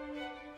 Hallo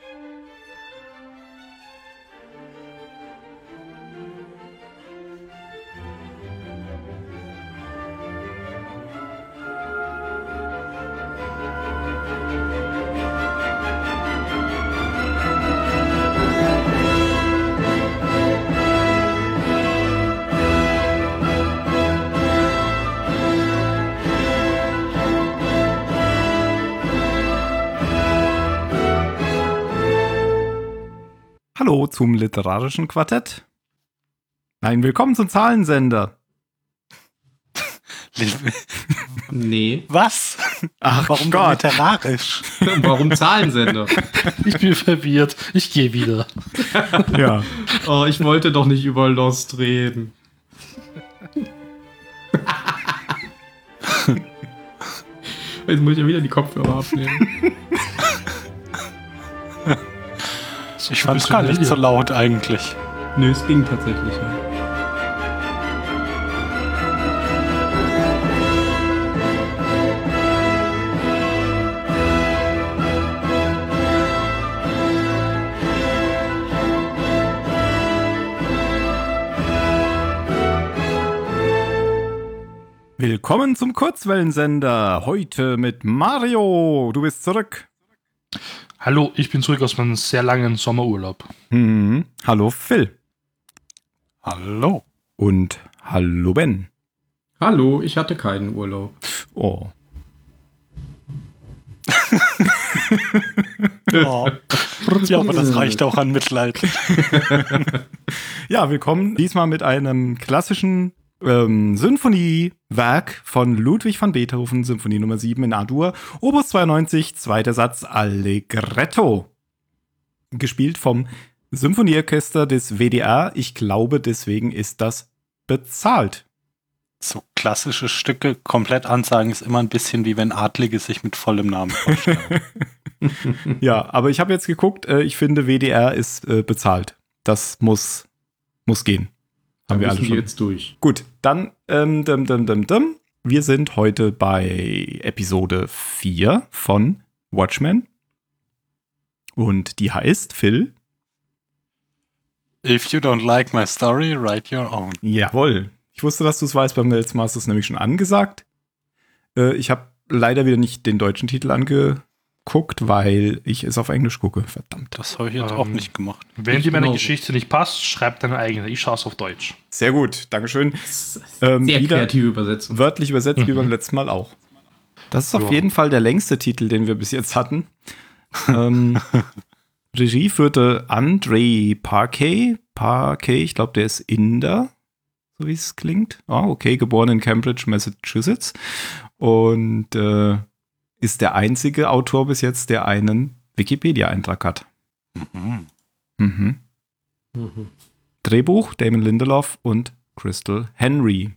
zum literarischen Quartett. Nein, willkommen zum Zahlensender. Nee. Was? Ach Warum Gott. literarisch? Warum Zahlensender? Ich bin verwirrt. Ich gehe wieder. Ja. Oh, ich wollte doch nicht über Lost reden. Jetzt muss ich ja wieder die Kopfhörer abnehmen. Ich fand es gar nicht so laut eigentlich. Nö, es ging tatsächlich. Ja. Willkommen zum Kurzwellensender. Heute mit Mario. Du bist zurück. Hallo, ich bin zurück aus meinem sehr langen Sommerurlaub. Hm. Hallo Phil. Hallo. Und hallo Ben. Hallo, ich hatte keinen Urlaub. Oh. Oh. Ja, aber das reicht auch an Mitleid. Ja, willkommen diesmal mit einem klassischen ähm, Sinfoniewerk von Ludwig van Beethoven, Symphonie Nummer 7 in A-Dur, Opus 92, zweiter Satz Allegretto. Gespielt vom Symphonieorchester des WDR. Ich glaube, deswegen ist das bezahlt. So klassische Stücke komplett ansagen ist immer ein bisschen wie wenn Adlige sich mit vollem Namen vorstellen. Ja, aber ich habe jetzt geguckt, äh, ich finde, WDR ist äh, bezahlt. Das muss, muss gehen. Haben wir alle schon. jetzt durch. Gut, dann, ähm, dim, dim, dim, dim. wir sind heute bei Episode 4 von Watchmen. Und die heißt, Phil, If you don't like my story, write your own. jawohl. Ich wusste, dass du es weißt, beim letzten Mal hast du es nämlich schon angesagt. Äh, ich habe leider wieder nicht den deutschen Titel angeguckt, weil ich es auf Englisch gucke. Verdammt. Das habe ich jetzt Ähm, auch nicht gemacht. Wenn Ich dir meine. Geschichte nicht passt, schreib deine eigene. Ich schaue es auf Deutsch. Sehr gut, Dankeschön. Ähm, Sehr wieder- kreative Übersetzung. Wörtlich übersetzt wie Mhm. beim letzten Mal auch. Das ist auf Ja. jeden Fall der längste Titel, den wir bis jetzt hatten. ähm, Regie führte Andre Parquet. Parquet, ich glaube, der ist Inder, so wie es klingt. Ah, okay, geboren in Cambridge, Massachusetts. Und äh, ist der einzige Autor bis jetzt, der einen Wikipedia-Eintrag hat. Mhm. Mhm. Mhm. Drehbuch Damon Lindelof und Crystal Henry.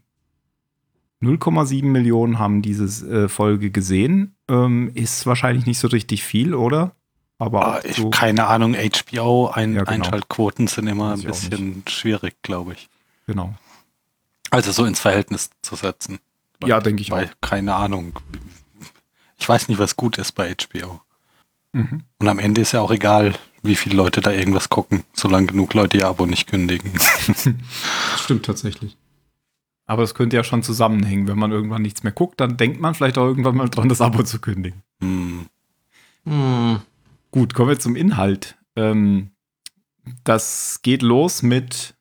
0,7 Millionen haben diese äh, Folge gesehen. Ähm, ist wahrscheinlich nicht so richtig viel, oder? Aber Ah, auch ich, so, keine Ahnung, HBO ein, Ja, genau. Einschaltquoten sind immer ein auch bisschen schwierig, glaube ich. genau. Also so ins Verhältnis zu setzen. Ja, denke ich Weil, keine Ahnung. Ich weiß nicht, was gut ist bei HBO. Mhm. Und am Ende ist ja auch egal, wie viele Leute da irgendwas gucken, solange genug Leute ihr Abo nicht kündigen. Das stimmt tatsächlich. Aber es könnte ja schon zusammenhängen. Wenn man irgendwann nichts mehr guckt, dann denkt man vielleicht auch irgendwann mal dran, das Abo zu kündigen. Hm. Hm. Gut, kommen wir zum Inhalt. Ähm, das geht los mit,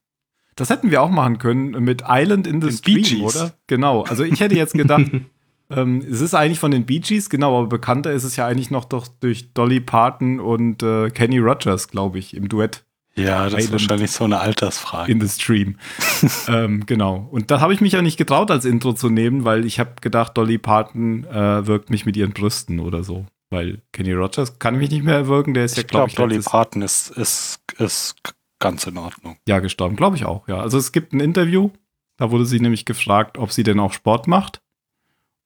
das hätten wir auch machen können, mit Island in the Stream, Gees. oder? Genau. Also ich hätte jetzt gedacht, ähm, es ist eigentlich von den Bee Gees, genau, aber bekannter ist es ja eigentlich noch doch durch Dolly Parton und äh, Kenny Rogers, glaube ich, im Duett Ja, das ist wahrscheinlich so eine Altersfrage. in the Stream. ähm, genau. Und da habe ich mich ja nicht getraut, als Intro zu nehmen, weil ich habe gedacht, Dolly Parton äh, wirkt mich mit ihren Brüsten oder so. Weil Kenny Rogers kann mich nicht mehr erwirken, der ist ja, ich glaube glaube, ich, Dolly letztes Parton ist, ist, ist ganz in Ordnung. Jahr gestorben. Glaube ich auch, ja. Also es gibt ein Interview, da wurde sie nämlich gefragt, ob sie denn auch Sport macht.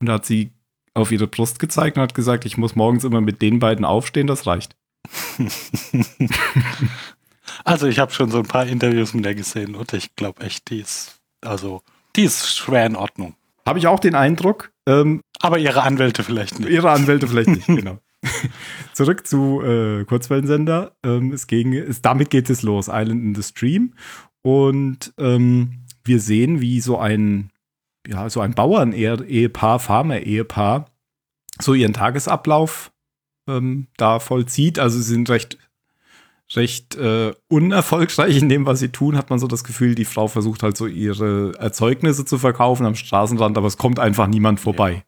Und da hat sie auf ihre Brust gezeigt und hat gesagt, ich muss morgens immer mit den beiden aufstehen, das reicht. Also ich habe schon so ein paar Interviews mit der gesehen und ich glaube echt, die ist, also, die ist schwer in Ordnung. Habe ich auch den Eindruck, ähm, Aber ihre Anwälte vielleicht nicht. ihre Anwälte vielleicht nicht, genau. Zurück zu äh, Kurzwellensender. Ähm, es ging, es, damit geht es los, Island in the Stream. Und ähm, wir sehen, wie so ein, ja, so ein Bauern-Ehepaar, Farmer-Ehepaar, so ihren Tagesablauf ähm, da vollzieht. Also sie sind recht, recht äh, unerfolgreich in dem, was sie tun, hat man so das Gefühl, die Frau versucht halt so ihre Erzeugnisse zu verkaufen am Straßenrand, aber es kommt einfach niemand vorbei.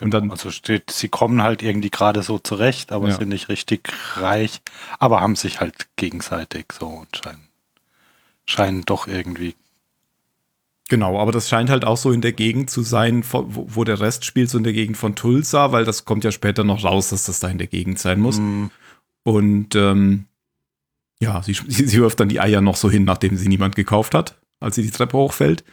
Und dann, also steht, sie kommen halt irgendwie gerade so zurecht, aber Ja. sind nicht richtig reich, aber haben sich halt gegenseitig so und scheinen, scheinen doch irgendwie. Genau, aber das scheint halt auch so in der Gegend zu sein, wo, wo der Rest spielt, so in der Gegend von Tulsa, weil das kommt ja später noch raus, dass das da in der Gegend sein muss. Mm, Und ähm, ja, sie, sie, sie wirft dann die Eier noch so hin, nachdem sie niemand gekauft hat, als sie die Treppe hochfällt.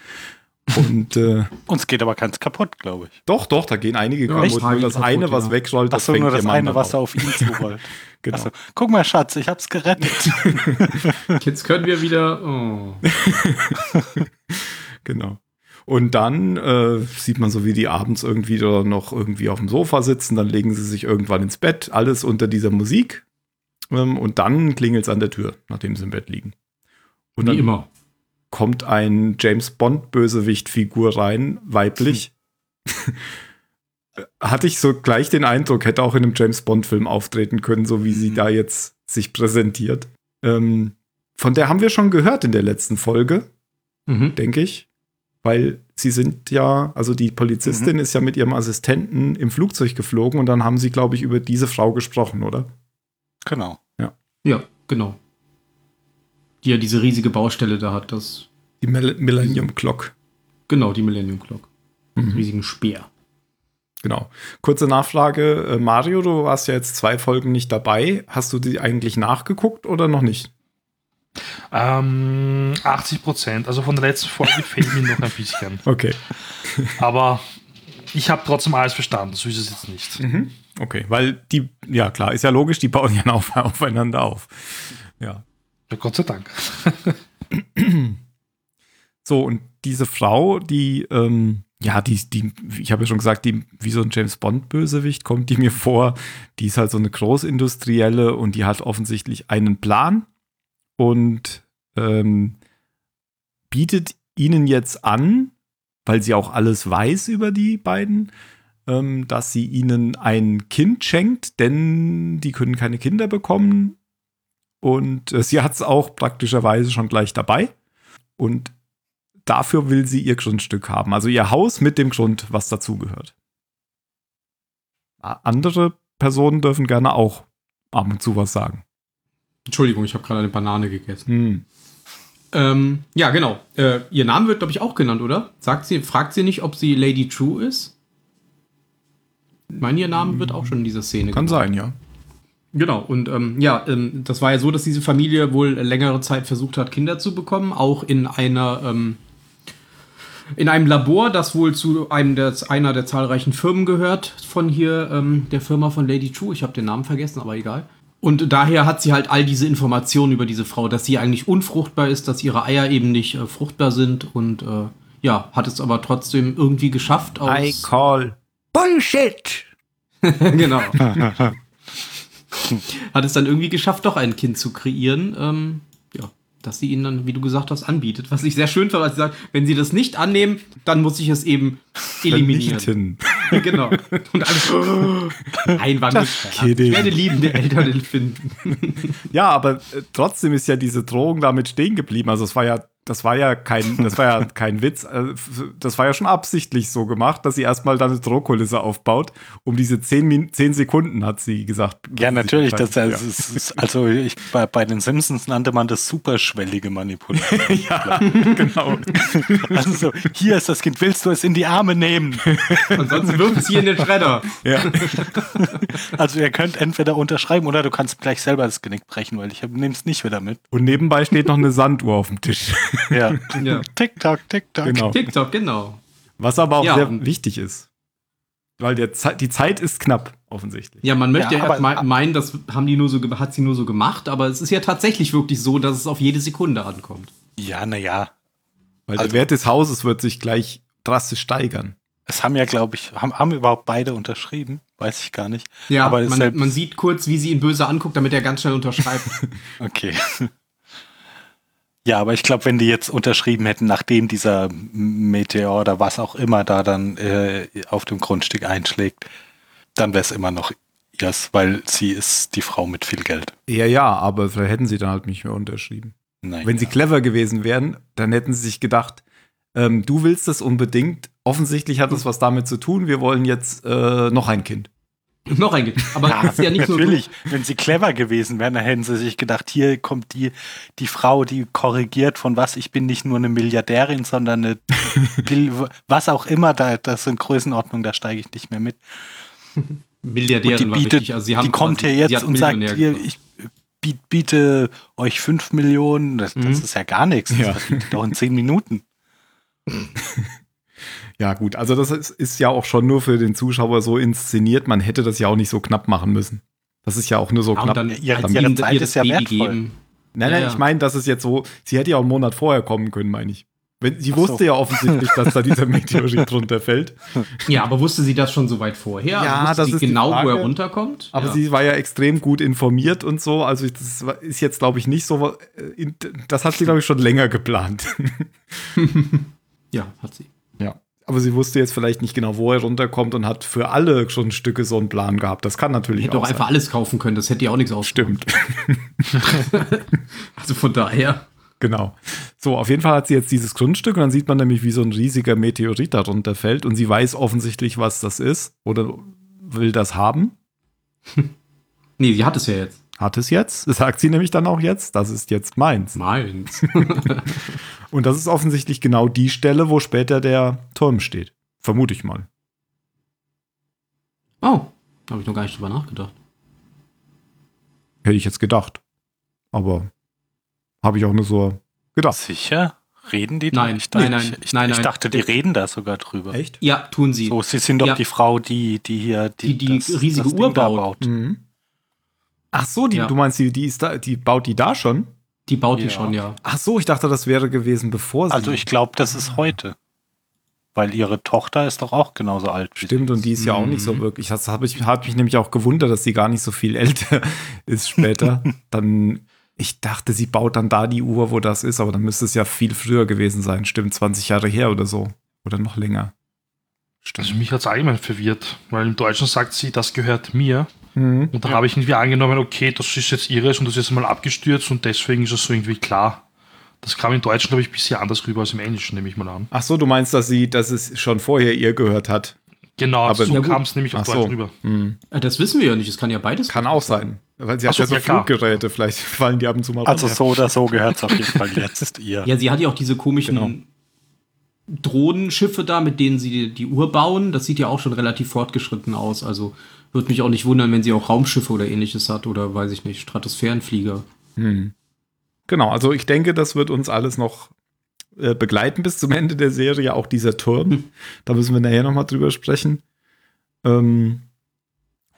Und äh, Uns geht aber keins kaputt, glaube ich. doch, doch, da gehen einige Ja, kaputt. Nur das Kaputt, eine, was ja. wegrollt, Ach das so, fängt nur das eine, was auf. er auf ihn zurollt. Genau. Ach so, guck mal, Schatz, ich hab's gerettet. Jetzt können wir wieder. Oh. Genau. Und dann äh, sieht man so, wie die abends irgendwie da noch irgendwie auf dem Sofa sitzen, dann legen sie sich irgendwann ins Bett, alles unter dieser Musik. Ähm, und dann klingelt es an der Tür, nachdem sie im Bett liegen. Und Wie dann immer. kommt ein James Bond-Bösewicht-Figur rein, weiblich. Hatte ich so gleich den Eindruck, hätte auch in einem James Bond-Film auftreten können, so wie sie Mhm. da jetzt sich präsentiert. Ähm, von der haben wir schon gehört in der letzten Folge Mhm. denke ich. Weil sie sind ja, also die Polizistin ist ja mit ihrem Assistenten im Flugzeug geflogen und dann haben sie, glaube ich, über diese Frau gesprochen, oder? genau. Ja, genau. Die ja diese riesige Baustelle da hat. Das, Die Mil Millennium Clock. genau, die Millennium Clock. Mhm. Riesigen Speer. Genau. Kurze Nachfrage. Äh, Mario, du warst ja jetzt zwei Folgen nicht dabei. Hast du die eigentlich nachgeguckt oder noch nicht? Ähm, 80 Prozent. Also von der letzten Folge fehlt mir noch ein bisschen. Okay. Aber ich habe trotzdem alles verstanden. So ist es jetzt nicht. Mhm. Okay, weil die, ja klar, ist ja logisch, die bauen ja auf, aufeinander auf. Ja. Ja, Gott sei Dank. So, und diese Frau, die, ähm, ja, die, die, ich habe ja schon gesagt, die, wie so ein James Bond-Bösewicht kommt die mir vor. Die ist halt so eine Großindustrielle und die hat offensichtlich einen Plan und ähm, bietet ihnen jetzt an, weil sie auch alles weiß über die beiden, ähm, dass sie ihnen ein Kind schenkt, denn die können keine Kinder bekommen. Und äh, sie hat es auch praktischerweise schon gleich dabei. Und dafür will sie ihr Grundstück haben. Also ihr Haus mit dem Grund, was dazugehört. Andere Personen dürfen gerne auch ab und zu was sagen. Entschuldigung, ich habe gerade eine Banane gegessen. Hm. Ähm, ja, genau. Äh, ihr Name wird, glaube ich, auch genannt, oder? Sagt sie, fragt sie nicht, ob sie Lady True ist? Ich meine, ihr Name wird auch schon in dieser Szene Kann genannt. sein, ja. Genau, und ähm, ja, ähm, das war ja so, dass diese Familie wohl längere Zeit versucht hat, Kinder zu bekommen, auch in einer ähm, in einem Labor, das wohl zu einem der, einer der zahlreichen Firmen gehört, von hier, ähm, der Firma von Lady True. Ich habe den Namen vergessen, aber egal. Und daher hat sie halt all diese Informationen über diese Frau, dass sie eigentlich unfruchtbar ist, dass ihre Eier eben nicht äh, fruchtbar sind und äh, ja, hat es aber trotzdem irgendwie geschafft aus. call Bullshit. genau. hat es dann irgendwie geschafft, doch ein Kind zu kreieren. Ähm, ja, dass sie ihnen dann, wie du gesagt hast, anbietet. Was ich sehr schön fand, als sie sagt, wenn sie das nicht annehmen, dann muss ich es eben eliminieren. Genau. Und alles. Kidding. Ich werde liebende Eltern finden. Ja, aber äh, trotzdem ist ja diese Drohung damit stehen geblieben. Also es war ja, das war ja kein, das war ja kein Witz. Äh, Das war ja schon absichtlich so gemacht, dass sie erstmal da eine Drohkulisse aufbaut. Um diese zehn, Min zehn Sekunden hat sie gesagt. Ja, natürlich. Das, das ja. ist, ist, also ich, bei, bei den Simpsons nannte man das superschwellige Manipulation. ja, genau. Also so, hier ist das Kind, willst du es in die Arme nehmen? Ansonsten wirft es hier in den Schredder. Ja. Also ihr könnt entweder unterschreiben oder du kannst gleich selber das Genick brechen, weil ich nehme es nicht wieder mit. Und nebenbei steht noch eine Sanduhr auf dem Tisch. Ja. Ja. Tick-Tock, Tick-Tock. Genau. TikTok, genau. Was aber auch Ja, sehr wichtig ist. Weil der Ze die Zeit ist knapp, offensichtlich. Ja, man möchte Ja, ja, meinen, das haben die nur so, hat sie nur so gemacht, aber es ist ja tatsächlich wirklich so, dass es auf jede Sekunde ankommt. Ja, naja. Weil Also- der Wert des Hauses wird sich gleich drastisch steigern. Es haben ja, glaube ich, haben, haben überhaupt beide unterschrieben? Weiß ich gar nicht. Ja, aber man, man sieht kurz, wie sie ihn böse anguckt, damit er ganz schnell unterschreibt. Okay. Ja, aber ich glaube, wenn die jetzt unterschrieben hätten, nachdem dieser Meteor oder was auch immer da dann äh, auf dem Grundstück einschlägt, dann wäre es immer noch ihrs, weil sie ist die Frau mit viel Geld. Ja, ja, aber vielleicht hätten sie dann halt nicht mehr unterschrieben. Nein. Wenn sie clever gewesen wären, dann hätten sie sich gedacht, ähm, du willst das unbedingt. Offensichtlich hat das was damit zu tun. Wir wollen jetzt äh, noch ein Kind. Noch ein Aber Ja, ist ja nicht nur natürlich. Wenn sie clever gewesen wären, dann hätten sie sich gedacht, hier kommt die, die Frau, die korrigiert von was, ich bin nicht nur eine Milliardärin, sondern eine, was auch immer, da, das sind Größenordnungen, da steige ich nicht mehr mit. Milliardärin Und die bietet. Also die kommt quasi- hier jetzt und sagt, hier, ich biet, biete euch fünf Millionen, das, das Mhm. ist ja gar nichts, das Ja. ihr doch in zehn Minuten. Ja, gut, also das ist, ist ja auch schon nur für den Zuschauer so inszeniert. Man hätte das ja auch nicht so knapp machen müssen. Das ist ja auch nur so Ja, knapp. und dann Ihre- als ihre Zeit ist ja Baby wertvoll. Nein, Ja, nein, ja. ich meine, das ist jetzt so, sie hätte ja auch einen Monat vorher kommen können, meine ich. Wenn, sie Ach wusste so. ja offensichtlich, dass da dieser Meteorit runterfällt. Ja, aber wusste sie das schon so weit vorher? Ja, also wusste das sie ist die genau, wo Frage. er runterkommt. Aber ja. sie war ja extrem gut informiert und so. Also das ist jetzt, glaube ich, nicht so. äh, Das hat sie, glaube ich, schon länger geplant. ja, hat sie. Aber sie wusste jetzt vielleicht nicht genau, wo er runterkommt und hat für alle schon Stücke so einen Plan gehabt. Das kann natürlich Hätte auch doch einfach alles kaufen können, das hätte ja auch nichts aus. Stimmt. Also von daher. Genau. So, auf jeden Fall hat sie jetzt dieses Grundstück und dann sieht man nämlich, wie so ein riesiger Meteorit darunter fällt und sie weiß offensichtlich, was das ist oder will das haben. Nee, sie hat es ja jetzt. Hat es jetzt. Das sagt sie nämlich dann auch jetzt. Das ist jetzt meins. Meins. Und das ist offensichtlich genau die Stelle, wo später der Turm steht. Vermute ich mal. oh, habe ich noch gar nicht drüber nachgedacht. Hätte ich jetzt gedacht. Aber habe ich auch nur so gedacht. Sicher? Reden die da? Nein, ich, nein, ich, nein, ich, nein, ich nein. dachte, die reden da sogar drüber. Echt? Ja, tun sie. So, sie sind doch Ja. die Frau, die, die hier Die- die riesige Ding Uhr baut. Mhm. Ach so, die, Ja. du meinst, die, die, ist da, die baut die da schon? Die baut die Ja. schon, ja. Ach so, ich dachte, das wäre gewesen, bevor sie. Also ich glaube, das ist heute. Weil ihre Tochter ist doch auch genauso alt wie Stimmt, sie. und die ist ja auch nicht so Mhm. wirklich. Das habe ich, hat mich nämlich auch gewundert, dass sie gar nicht so viel älter ist später. dann, ich dachte, sie baut dann da die Uhr, wo das ist, aber dann müsste es ja viel früher gewesen sein. Stimmt, 20 Jahre her oder so. Oder noch länger. Also mich hat es allgemein verwirrt, weil im Deutschen sagt sie, das gehört mir. Mhm. Und dann habe ich irgendwie angenommen, okay, das ist jetzt ihres und das ist jetzt mal abgestürzt und deswegen ist es so irgendwie klar. Das kam im Deutschen, glaube ich, ein bisschen anders rüber als im Englischen, nehme ich mal an. Ach so, du meinst, dass sie, dass es schon vorher ihr gehört hat. Genau, Aber- so kam es nämlich auf Deutsch so. rüber. Mhm. Äh, Das wissen wir ja nicht. Es kann ja beides Kann auch sein. Weil sie Ach hat so, ja so. Fluggeräte, vielleicht fallen die ab und zu mal Also runter. so oder so gehört es auf jeden Fall jetzt ihr. Ja, sie hat ja auch diese komischen Genau. Drohnenschiffe da, mit denen sie die, die Uhr bauen. Das sieht ja auch schon relativ fortgeschritten aus. Also würde mich auch nicht wundern, wenn sie auch Raumschiffe oder ähnliches hat oder weiß ich nicht, Stratosphärenflieger. Hm. Genau, also ich denke, das wird uns alles noch äh, begleiten bis zum Ende der Serie, auch dieser Turm. Hm. Da müssen wir nachher nochmal drüber sprechen. Ähm,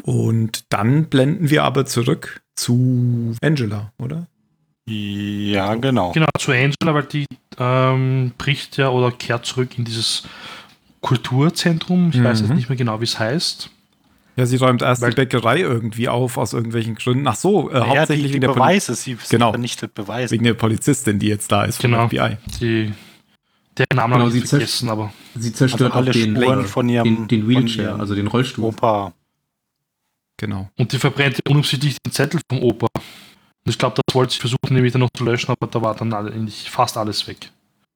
und dann blenden wir aber zurück zu Angela, oder? Ja, genau. Genau, zu Angela, weil die ähm, bricht ja oder kehrt zurück in dieses Kulturzentrum. Ich weiß jetzt Mhm. nicht mehr genau, wie es heißt. Ja, sie räumt erst Weil- die Bäckerei irgendwie auf, aus irgendwelchen Gründen. Ach so, äh, Ja, hauptsächlich die, die wegen, der Poli Beweise, sie, sie Genau. vernichtet Beweise. wegen der Polizistin, die jetzt da ist vom Genau. FBI. Die, der Name Genau, sie vergessen, aber Sie zerstört Also alle auch den, Spuren den, von ihrem- den, den von Wheelchair, ihrem- also den Rollstuhl. Opa. Genau. und die verbrennt unabsichtlich den Zettel vom Opa. Und ich glaube, das wollte sie versuchen, nämlich dann noch zu löschen, aber da war dann eigentlich fast alles weg.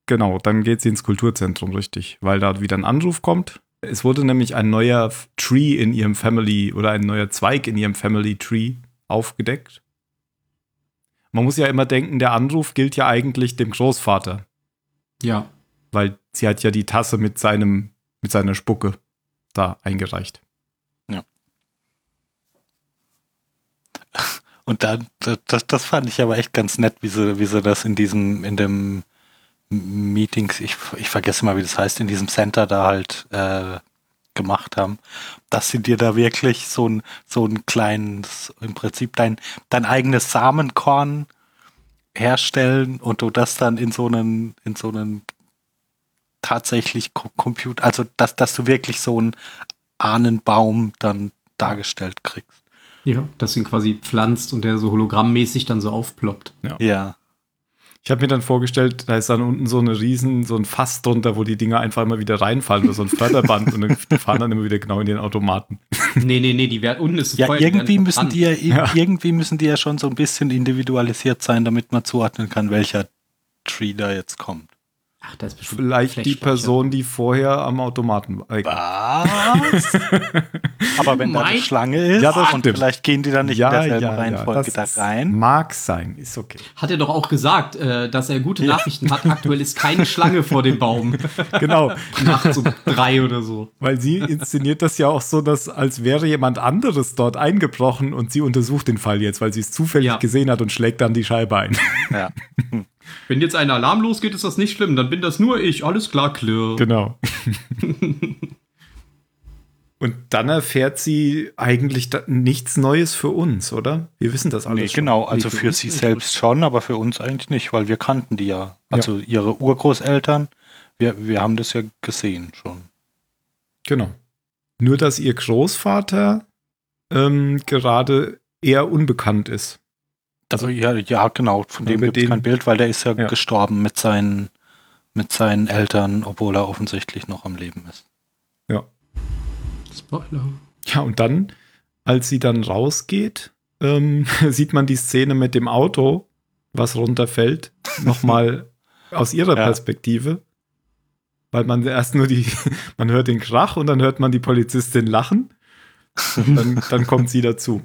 Genau, dann geht sie ins Kulturzentrum, richtig, weil da wieder ein Anruf kommt. Es wurde nämlich ein neuer Tree in ihrem Family oder ein neuer Zweig in ihrem Family Tree aufgedeckt. Man muss ja immer denken, der Anruf gilt ja eigentlich dem Großvater, Ja. weil sie hat ja die Tasse mit seinem, mit seiner Spucke da eingereicht. Und dann, das, das fand ich aber echt ganz nett, wie sie, wie sie das in diesem, in dem Meetings, ich, ich vergesse mal, wie das heißt, in diesem Center da halt äh, gemacht haben, dass sie dir da wirklich so ein, so ein kleines, im Prinzip dein, dein eigenes Samenkorn herstellen und du das dann in so einen, in so einen tatsächlich Co- Computer, also dass, dass du wirklich so einen Ahnenbaum dann dargestellt kriegst. Ja, dass ihn quasi pflanzt und der so hologrammmäßig dann so aufploppt. Ja. Ich habe mir dann vorgestellt, da ist dann unten so eine riesen, so ein Fass drunter, wo die Dinger einfach immer wieder reinfallen, oder so ein Förderband und dann die fahren dann immer wieder genau in den Automaten. nee, nee, nee, die werden unten ist Ja, irgendwie müssen die ja, Ja. irgendwie müssen die ja schon so ein bisschen individualisiert sein, damit man zuordnen kann, welcher Tree da jetzt kommt. Ach, da ist bestimmt Vielleicht die. Person, die vorher am Automaten war. Was? Aber wenn da eine Schlange ist Ja, das und stimmt. vielleicht gehen die dann nicht in derselben Reihenfolge da das rein. Mag sein, ist okay. Hat er doch auch gesagt, äh, dass er gute Nachrichten hat. Aktuell ist keine Schlange vor dem Baum. Genau, Nachts um drei oder so. weil sie inszeniert das ja auch so, dass als wäre jemand anderes dort eingebrochen und sie untersucht den Fall jetzt, weil sie es zufällig Ja. gesehen hat und schlägt dann die Scheibe ein. Ja. Wenn jetzt ein Alarm losgeht, ist das nicht schlimm. Dann bin das nur ich. Alles klar, Klirr. Genau. Und dann erfährt sie eigentlich da nichts Neues für uns, oder? Wir wissen das alles. Nee, schon. genau, also für für sie selbst schon, aber für uns eigentlich nicht, weil wir kannten die ja. Also ihre Urgroßeltern, wir, wir haben das ja gesehen schon. Genau. Nur, dass ihr Großvater ähm, gerade eher unbekannt ist. Also ja, ja genau, von dem gibt es kein Bild, weil der ist ja, Ja. gestorben mit seinen, mit seinen Eltern, obwohl er offensichtlich noch am Leben ist. Spoiler. Ja, und dann, als sie dann rausgeht, ähm, sieht man die Szene mit dem Auto, was runterfällt, nochmal aus ihrer Ja. Perspektive. Weil man erst nur die, man hört den Krach und dann hört man die Polizistin lachen. Und dann, dann kommt sie dazu.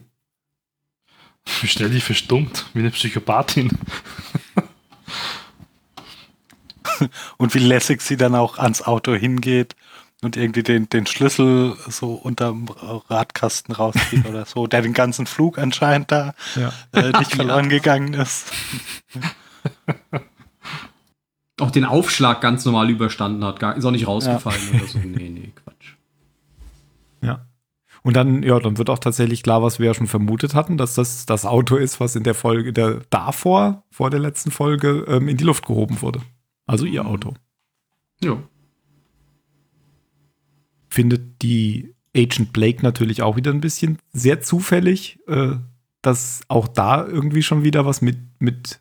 Wie schnell die verstummt, wie eine Psychopathin. Und wie lässig sie dann auch ans Auto hingeht und irgendwie den, den Schlüssel so unterm Radkasten rauszieht oder so, der den ganzen Flug anscheinend da Ja. äh, nicht verloren gegangen ist. Auch den Aufschlag ganz normal überstanden hat. Gar, ist auch nicht rausgefallen oder so. Nee, nee. Ja. Und dann, ja, dann wird auch tatsächlich klar, was wir ja schon vermutet hatten, dass das das Auto ist, was in der Folge, der davor, vor der letzten Folge, ähm, in die Luft gehoben wurde. Also ihr Auto. Ja. findet die Agent Blake natürlich auch wieder ein bisschen sehr zufällig, äh, dass auch da irgendwie schon wieder was mit, mit,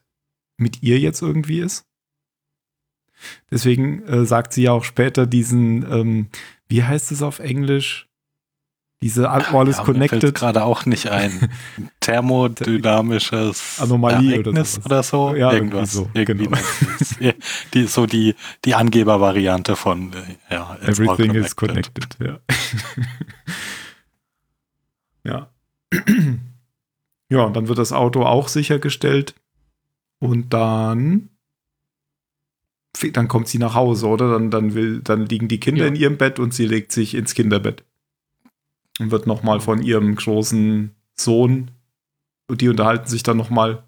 mit ihr jetzt irgendwie ist. Deswegen äh, sagt sie ja auch später diesen, ähm, wie heißt es auf Englisch? Diese All is Ja, mir Connected. gerade auch nicht ein. Thermodynamisches Anomalie oder Ereignis sowas. oder so. Ja, irgendwas. irgendwie so, Irgendwie genau. sie es. die, so die, die Angebervariante von äh, ja, Everything is connected. Ja. ja. ja, und dann wird das Auto auch sichergestellt. Und dann. Dann kommt sie nach Hause, oder? Dann, dann, will, dann liegen die Kinder Ja. in ihrem Bett und sie legt sich ins Kinderbett. Und wird nochmal von ihrem großen Sohn. Und die unterhalten sich dann nochmal.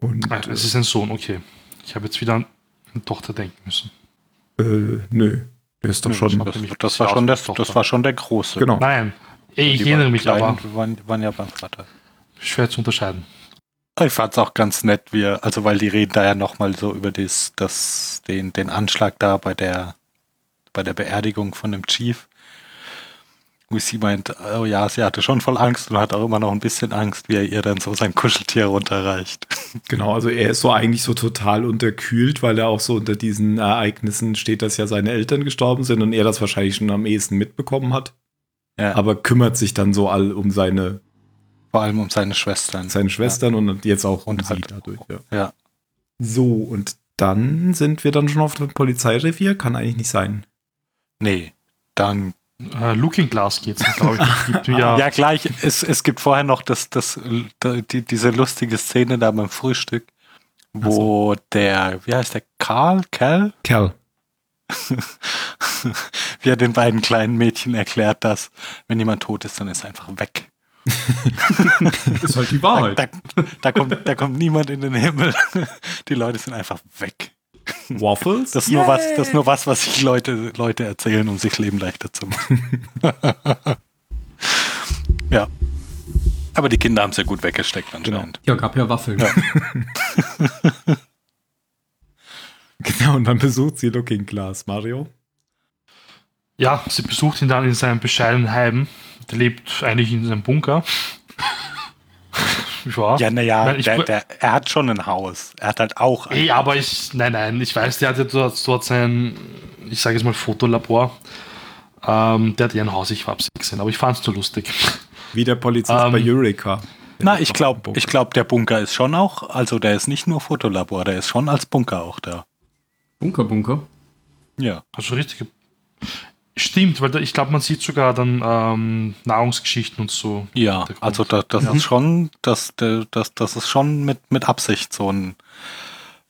Und Ah, es ist ein Sohn, okay. Ich habe jetzt wieder an eine Tochter denken müssen. äh, nö. Der ist doch Nö, schon. das Das, war schon der, Tochter. das war schon der große. Genau. Nein, ich erinnere mich klein, aber. Waren, waren ja beim Vater. Schwer zu unterscheiden. Ich fand es auch ganz nett, wie, er- also weil die reden da ja nochmal so über das, das, den, den Anschlag da bei der, bei der Beerdigung von dem Chief. Sie meint, oh ja, sie hatte schon voll Angst und hat auch immer noch ein bisschen Angst, wie er ihr dann so sein Kuscheltier runterreicht. Genau, also er ist so eigentlich so total unterkühlt, weil er auch so unter diesen Ereignissen steht, dass ja seine Eltern gestorben sind und er das wahrscheinlich schon am ehesten mitbekommen hat. Ja, Aber kümmert sich dann so all um seine, vor allem um seine Schwestern. seine Schwestern und jetzt auch um Und sie halt- dadurch. Ja. Ja. So, und dann sind wir dann schon auf dem Polizeirevier? Kann eigentlich nicht sein. Nee, dann Äh, Looking Glass geht's, glaube ich. Das ja, Ja, gleich. Es, es gibt vorher noch das, das, die, diese lustige Szene da beim Frühstück, wo der, wie heißt der, Karl, Cal, Kerl. wie er den beiden kleinen Mädchen erklärt, dass wenn jemand tot ist, dann ist er einfach weg. Ist halt die Da, Wahrheit. da, da, kommt, da kommt niemand in den Himmel. Die Leute sind einfach weg. Waffles? Das ist nur was, das ist nur was, was sich Leute, Leute erzählen, um sich das Leben leichter zu machen. ja. Aber die Kinder haben es ja gut weggesteckt anscheinend. Ja, gab ja Waffeln. Ja. Genau, und dann besucht sie Looking Glass, Mario. Ja, sie besucht ihn dann in seinem bescheidenen Heim. Der lebt eigentlich in seinem Bunker. Ja, ja naja, er hat schon ein Haus. Er hat halt auch ein Ey, aber ich, nein, nein, ich weiß, der hat ja dort, sein, ich sage jetzt mal Fotolabor. Ähm, der hat ja ein Haus, ich hab's nicht gesehen, aber ich fand's zu lustig. Wie der Polizist Ähm, bei Eureka. Na, ich glaube, ich glaub, der Bunker ist schon auch, also der ist nicht nur Fotolabor, der ist schon als Bunker auch da. Bunker, Bunker. Ja. Also richtig. Stimmt, weil da, ich glaube, man sieht sogar dann ähm, Nahrungsgeschichten und so. Ja, also da, das ist schon, das, das, das ist schon mit, mit Absicht so ein,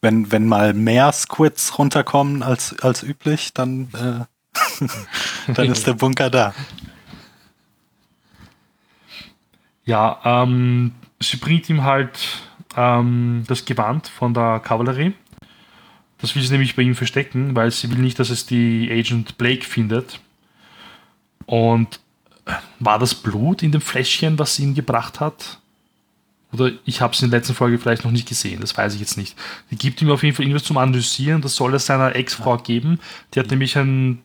wenn, wenn mal mehr Squids runterkommen als, als üblich, dann, äh, dann ist der Bunker da. Ja, ähm, sie bringt ihm halt ähm, das Gewand von der Kavallerie. Das will sie nämlich bei ihm verstecken, weil sie will nicht, dass es die Agent Blake findet. Und äh, war das Blut in dem Fläschchen, was sie ihm gebracht hat? Oder ich habe es in der letzten Folge vielleicht noch nicht gesehen, das weiß ich jetzt nicht. Die gibt ihm auf jeden Fall irgendwas zum Analysieren, das soll es seiner Ex-Frau geben. Die hat nämlich ein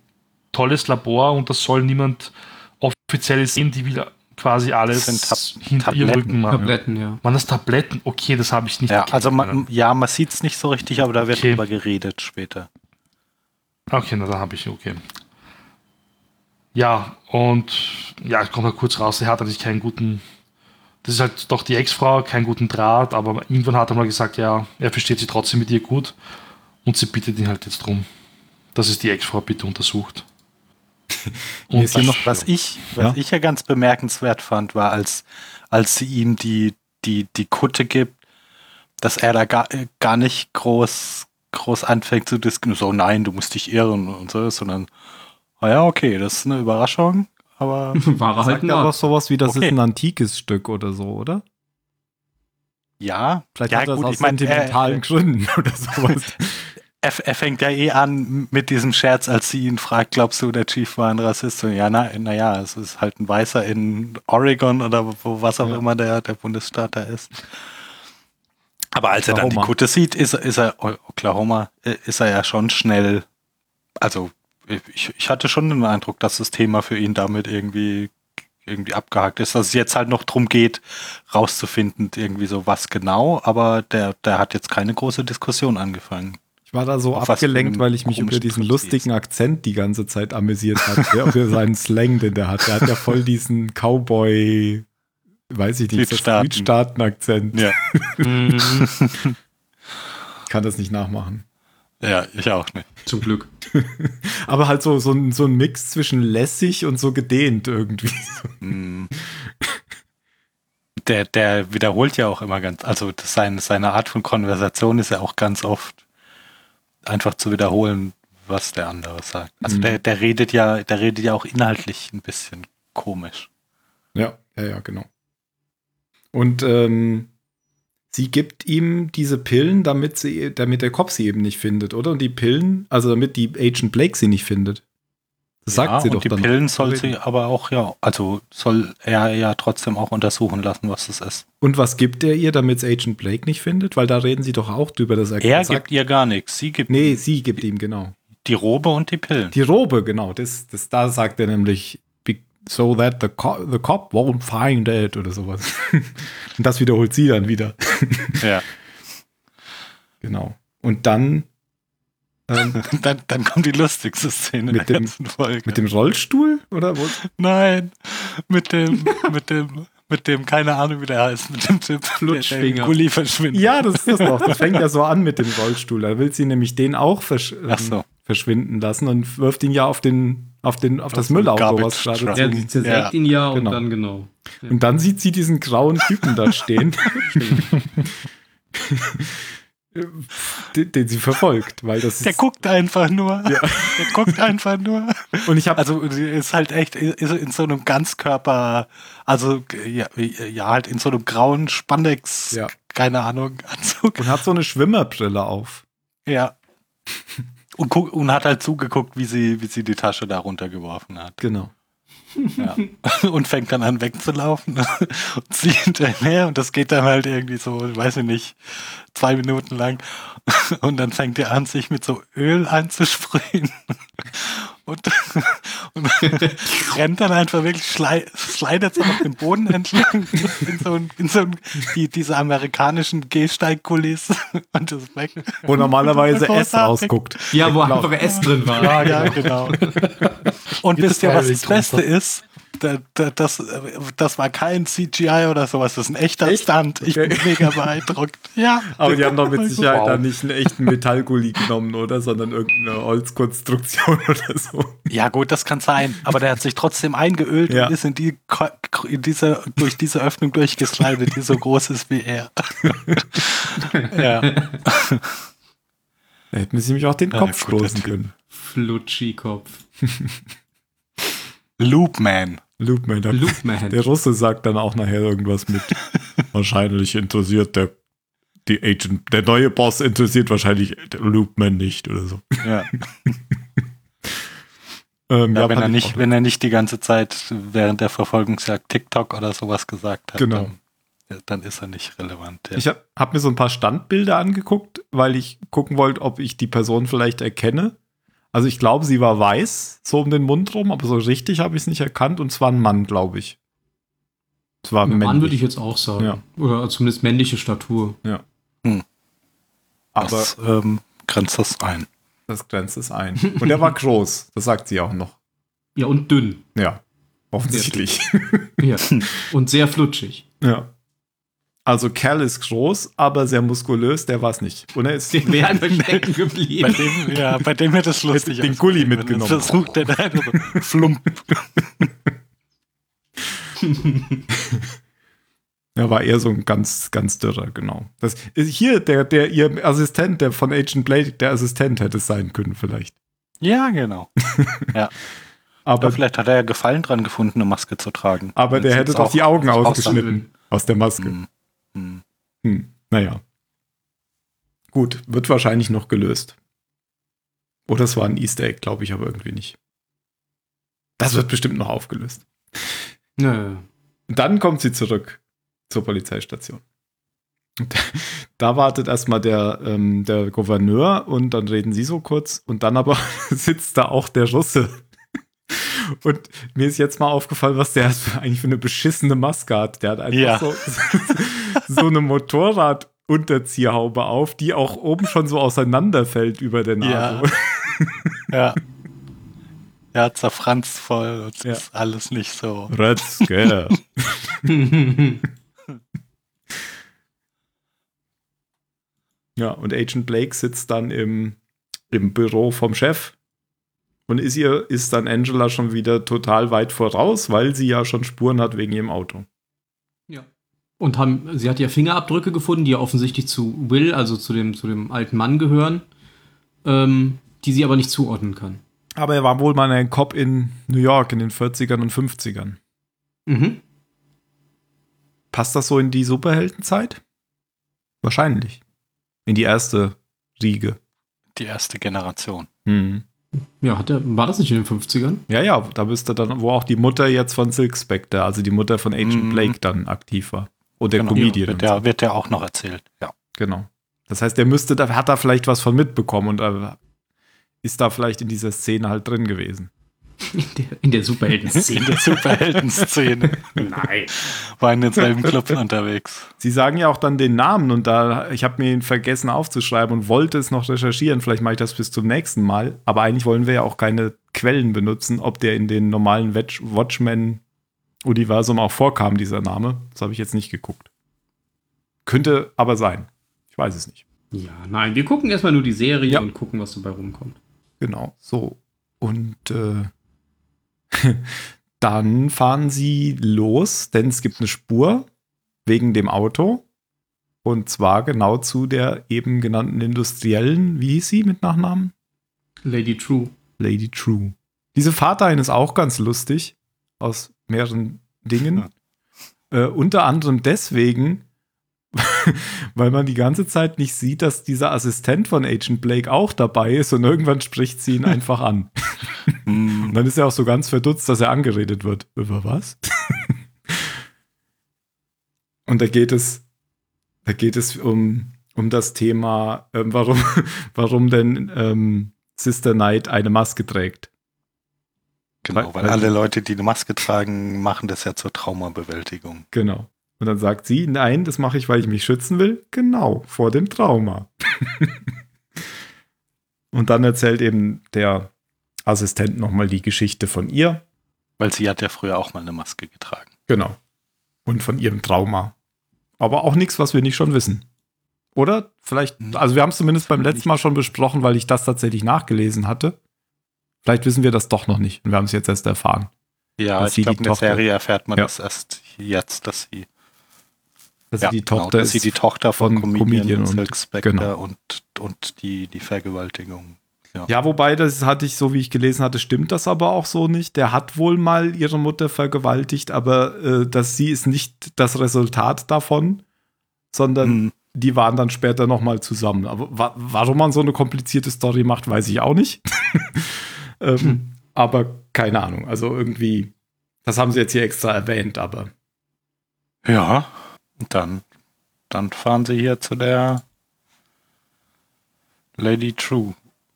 tolles Labor und das soll niemand offiziell sehen, die will quasi alles Das sind Tab- Tabletten. Rücken machen. Tabletten, ja. Waren das Tabletten? Okay, das habe ich nicht Ja, also man, ja, man sieht es nicht so richtig, aber da wird Okay. drüber geredet später. Okay, na, da habe ich, okay. Ja, und ja, kommt mal kurz raus, er hat eigentlich keinen guten, das ist halt doch die Ex-Frau, keinen guten Draht, aber irgendwann hat er mal gesagt, ja, er versteht sich trotzdem mit ihr gut und sie bittet ihn halt jetzt drum, dass es die Ex-Frau bitte untersucht. Mir ist hier noch Was ich, was Ja? ich ja ganz bemerkenswert fand, war, als, als sie ihm die, die, die Kutte gibt, dass er da gar, äh, gar nicht groß, groß anfängt zu diskutieren, so nein, du musst dich irren und so, sondern, ah ja, okay, das ist eine Überraschung, aber War er halt aber sowas wie, das Okay. ist ein antikes Stück oder so, oder? ja. Vielleicht ja, hat er das gut, aus ich meine, sentimentalen er, Gründen oder sowas. er, er fängt ja eh an mit diesem Scherz, als sie ihn fragt, glaubst du, der Chief war ein Rassist? Und ja, na, naja, es ist halt ein Weißer in Oregon oder wo was auch Ja. immer der, der Bundesstaat da ist. Aber als er dann die Oklahoma. Kutte sieht, ist, er- ist er, Oklahoma, äh, ist er ja schon schnell, also ich, ich hatte schon den Eindruck, dass das Thema für ihn damit irgendwie irgendwie abgehakt ist, dass es jetzt halt noch drum geht, rauszufinden, irgendwie so was genau, aber der, der hat jetzt keine große Diskussion angefangen. Ich war da so Auf abgelenkt, weil ich mich über diesen lustigen Akzent die ganze Zeit amüsiert habe. Über seinen Slang, den der hat. Der hat ja voll diesen Cowboy, weiß ich nicht. Südstaaten-Akzent. Ja, Ich kann das nicht nachmachen. ja ich auch nicht. Zum Glück. Aber halt so, so, ein, so ein Mix zwischen lässig und so gedehnt irgendwie. Mm. Der, der wiederholt ja auch immer ganz, also das seine, seine Art von Konversation ist ja auch ganz oft einfach zu wiederholen, was der andere sagt. Also Mhm. der, der redet ja, der redet ja auch inhaltlich ein bisschen komisch. Ja, ja, ja, genau. Und ähm, sie gibt ihm diese Pillen, damit sie, damit der Kopf sie eben nicht findet, oder? Und die Pillen, also damit die Agent Blake sie nicht findet. Das sagt ja, sie und doch die dann. Pillen soll sie aber auch, ja, also soll er ja trotzdem auch untersuchen lassen, was das ist. Und was gibt er ihr, damit es Agent Blake nicht findet? Weil da reden sie doch auch drüber, dass er, Er sagt, gibt ihr gar nichts. Sie gibt Nee, sie gibt ihm, genau. die Robe und die Pillen. Die Robe, genau. Das, das, da sagt er nämlich, "Be- so that the, co the cop won't find it oder sowas. Und das wiederholt sie dann wieder. Ja. Genau. Und dann ähm, Dann, dann kommt die lustigste Szene Mit der dem- ganzen Folge. mit dem Rollstuhl, oder? Wo? Nein, mit dem, mit dem, mit dem, keine Ahnung, wie der heißt, mit dem der Flutschfinger. Gulli verschwindet. Ja, das ist das doch. Das fängt ja so an mit dem Rollstuhl. Da will sie nämlich den auch versch ähm, so. verschwinden lassen und wirft ihn ja auf den, auf den, auf das den Müllauto, was gerade. Ja, sie zersägt Ja, ihn ja und genau. dann genau. Und dann sieht sie diesen grauen Typen da stehen, den, den sie verfolgt, weil das Der ist, guckt einfach nur. Der guckt einfach nur. und ich habe Also ist halt echt ist in so einem Ganzkörper, also ja, ja halt in so einem grauen Spandex, Ja. keine Ahnung, Anzug. und hat so eine Schwimmerbrille auf. Ja. Und, guck, und hat halt zugeguckt, wie sie, wie sie die Tasche da runtergeworfen hat. Genau. Ja. Und fängt dann an wegzulaufen und sie hinterher und das geht dann halt irgendwie so, weiß ich nicht, zwei Minuten lang. Und dann fängt er an, sich mit so Öl einzusprühen. Und, und rennt dann einfach wirklich, slidet so auf den Boden entlang in so, ein, in so ein, die, diese amerikanischen Gehsteigkulisse und das weg. Wo normalerweise S rausguckt. Ja, wo Genau. einfach S drin war. Ja, ja, genau. Und wisst ihr, was das Beste ist? Da, da, das, äh, das war kein CGI oder sowas, das ist ein echter Stunt. Ich bin mega beeindruckt. Ja. Aber die haben doch mit Sicherheit Wow. da nicht einen echten Metallgully genommen, oder? Sondern irgendeine Holzkonstruktion oder so. Ja, gut, das kann sein. Aber der hat sich trotzdem eingeölt Ja. und ist in, die, in diese, durch diese Öffnung durchgeslidet, die so groß ist wie er. ja. Da hätten sie mich auch den Ja, Kopf guter stoßen können. Flutschi-Kopf. Loopman. Loopman. Der, Loopman. der Russe sagt dann auch nachher irgendwas mit. wahrscheinlich interessiert der, die Agent, der neue Boss interessiert wahrscheinlich Loopman nicht oder so. Ja. Ähm, Ja, wenn, fand er ich nicht, wenn er nicht die ganze Zeit während der Verfolgungsjagd TikTok oder sowas gesagt hat, Genau. dann, ja, dann ist er nicht relevant. Ja. Ich habe hab mir so ein paar Standbilder angeguckt, weil ich gucken wollte, ob ich die Person vielleicht erkenne. Also ich glaube, sie war weiß, so um den Mund rum, aber so richtig habe ich es nicht erkannt. Und zwar ein Mann, glaube ich. Es war Ein Mann würde ich jetzt auch sagen. Ja. Oder zumindest männliche Statur. aber das ähm, grenzt das ein. das grenzt es ein. Und er war groß, das sagt sie auch noch. Ja, und dünn. Ja, offensichtlich. Ja. und sehr flutschig. ja. Also Kerl ist groß, aber sehr muskulös, der war es nicht. Und er ist Der wäre einfach stecken Bei geblieben. dem, ja, bei dem hätte es lustig den Gully mitgenommen. er Versucht, der da flump. Er war eher so ein ganz, ganz dürrer, genau. Das hier der, der, ihr Assistent, der von Agent Blade, der Assistent hätte es sein können, vielleicht. Ja, genau. Aber, Aber vielleicht hat er ja Gefallen dran gefunden, eine Maske zu tragen. aber der hätte doch auch- die Augen ausgeschnitten aus der Maske. Hm, hm. Hm, naja. Gut, wird wahrscheinlich noch gelöst. Oder es war ein Easter Egg, glaube ich aber irgendwie nicht. Das wird bestimmt noch aufgelöst. Nö. Und dann kommt sie zurück zur Polizeistation. Und da wartet erstmal der, ähm, der Gouverneur und dann reden sie so kurz und dann aber sitzt da auch der Russe. Und mir ist jetzt mal aufgefallen, was der eigentlich für eine beschissene Maske hat. Der hat einfach Ja. so, so eine Motorradunterzieherhaube auf, die auch oben schon so auseinanderfällt über der Nase. Ja. Ja, zerfranst voll. Das Ja. ist alles nicht so. Scare. Ja, und Agent Blake sitzt dann im, im Büro vom Chef und ist ihr, ist dann Angela schon wieder total weit voraus, weil sie ja schon Spuren hat wegen ihrem Auto. ja. Und haben, sie hat ja Fingerabdrücke gefunden, die ja offensichtlich zu Will, also zu dem, zu dem alten Mann gehören, ähm, die sie aber nicht zuordnen kann. Aber er war wohl mal ein Cop in New York in den 40ern und 50ern. Mhm. Passt das so in die Superheldenzeit? Wahrscheinlich. In die erste Riege. Die erste Generation. Hm. Ja, hat er, war das nicht in den 50ern? Ja, ja, da müsste dann, wo auch die Mutter jetzt von Silk Spectre, also die Mutter von Agent Mhm. Blake dann aktiv war. Und der Genau. Comedian. Wird der, so. wird der auch noch erzählt. Ja. Genau. Das heißt, der müsste, da hat da vielleicht was von mitbekommen und äh, ist da vielleicht in dieser Szene halt drin gewesen. In der, in der Superhelden-Szene. In der Superhelden-Szene. Nein. War in denselben Clubs unterwegs. Sie sagen ja auch dann den Namen und da, ich habe mir ihn vergessen aufzuschreiben und wollte es noch recherchieren. Vielleicht mache ich das bis zum nächsten Mal. Aber eigentlich wollen wir ja auch keine Quellen benutzen, ob der in den normalen Watch- Watchmen-Universum auch vorkam, dieser Name. Das habe ich jetzt nicht geguckt. Könnte aber sein. Ich weiß es nicht. Ja, nein, wir gucken erstmal nur die Serie Ja. und gucken, was dabei rumkommt. Genau, so. Und äh, dann fahren sie los, denn es gibt eine Spur wegen dem Auto. Und zwar genau zu der eben genannten Industriellen, wie hieß sie mit Nachnamen? Lady True. Lady True. Diese Fahrt dahin ist auch ganz lustig, aus mehreren Dingen. Äh, unter anderem deswegen, weil man die ganze Zeit nicht sieht, dass dieser Assistent von Agent Blake auch dabei ist und irgendwann spricht sie ihn einfach an. Und dann ist er auch so ganz verdutzt, dass er angeredet wird. Über was? Und da geht es, da geht es um, um das Thema, ähm, warum, warum denn ähm, Sister Knight eine Maske trägt. Genau, weil, Weil- alle Leute, die eine Maske tragen, machen das ja zur Traumabewältigung. Genau. Und dann sagt sie, nein, das mache ich, weil ich mich schützen will. Genau, vor dem Trauma. und dann erzählt eben der Assistent nochmal die Geschichte von ihr. Weil sie hat ja früher auch mal eine Maske getragen. Genau. Und von ihrem Trauma. Aber auch nichts, was wir nicht schon wissen. Oder? Vielleicht, also wir haben es zumindest beim letzten Mal schon besprochen, weil ich das tatsächlich nachgelesen hatte. Vielleicht wissen wir das doch noch nicht. Und wir haben es jetzt erst erfahren. Ja, ich glaube, in der Tochter- Serie erfährt man Ja. das erst jetzt, dass sie, Dass ja, sie die genau, Tochter dass sie die Tochter von, von Comedian, Comedian und und- Spectre genau. und, und die, die Vergewaltigung. Ja. Ja, wobei, das hatte ich, so wie ich gelesen hatte, stimmt das aber auch so nicht. Der hat wohl mal ihre Mutter vergewaltigt, aber äh, dass sie ist nicht das Resultat davon, sondern Hm. die waren dann später noch mal zusammen. Aber wa warum man so eine komplizierte Story macht, weiß ich auch nicht. ähm, Hm. Aber keine Ahnung. Also irgendwie, das haben sie jetzt hier extra erwähnt, aber Ja, dann, dann fahren sie hier zu der Lady True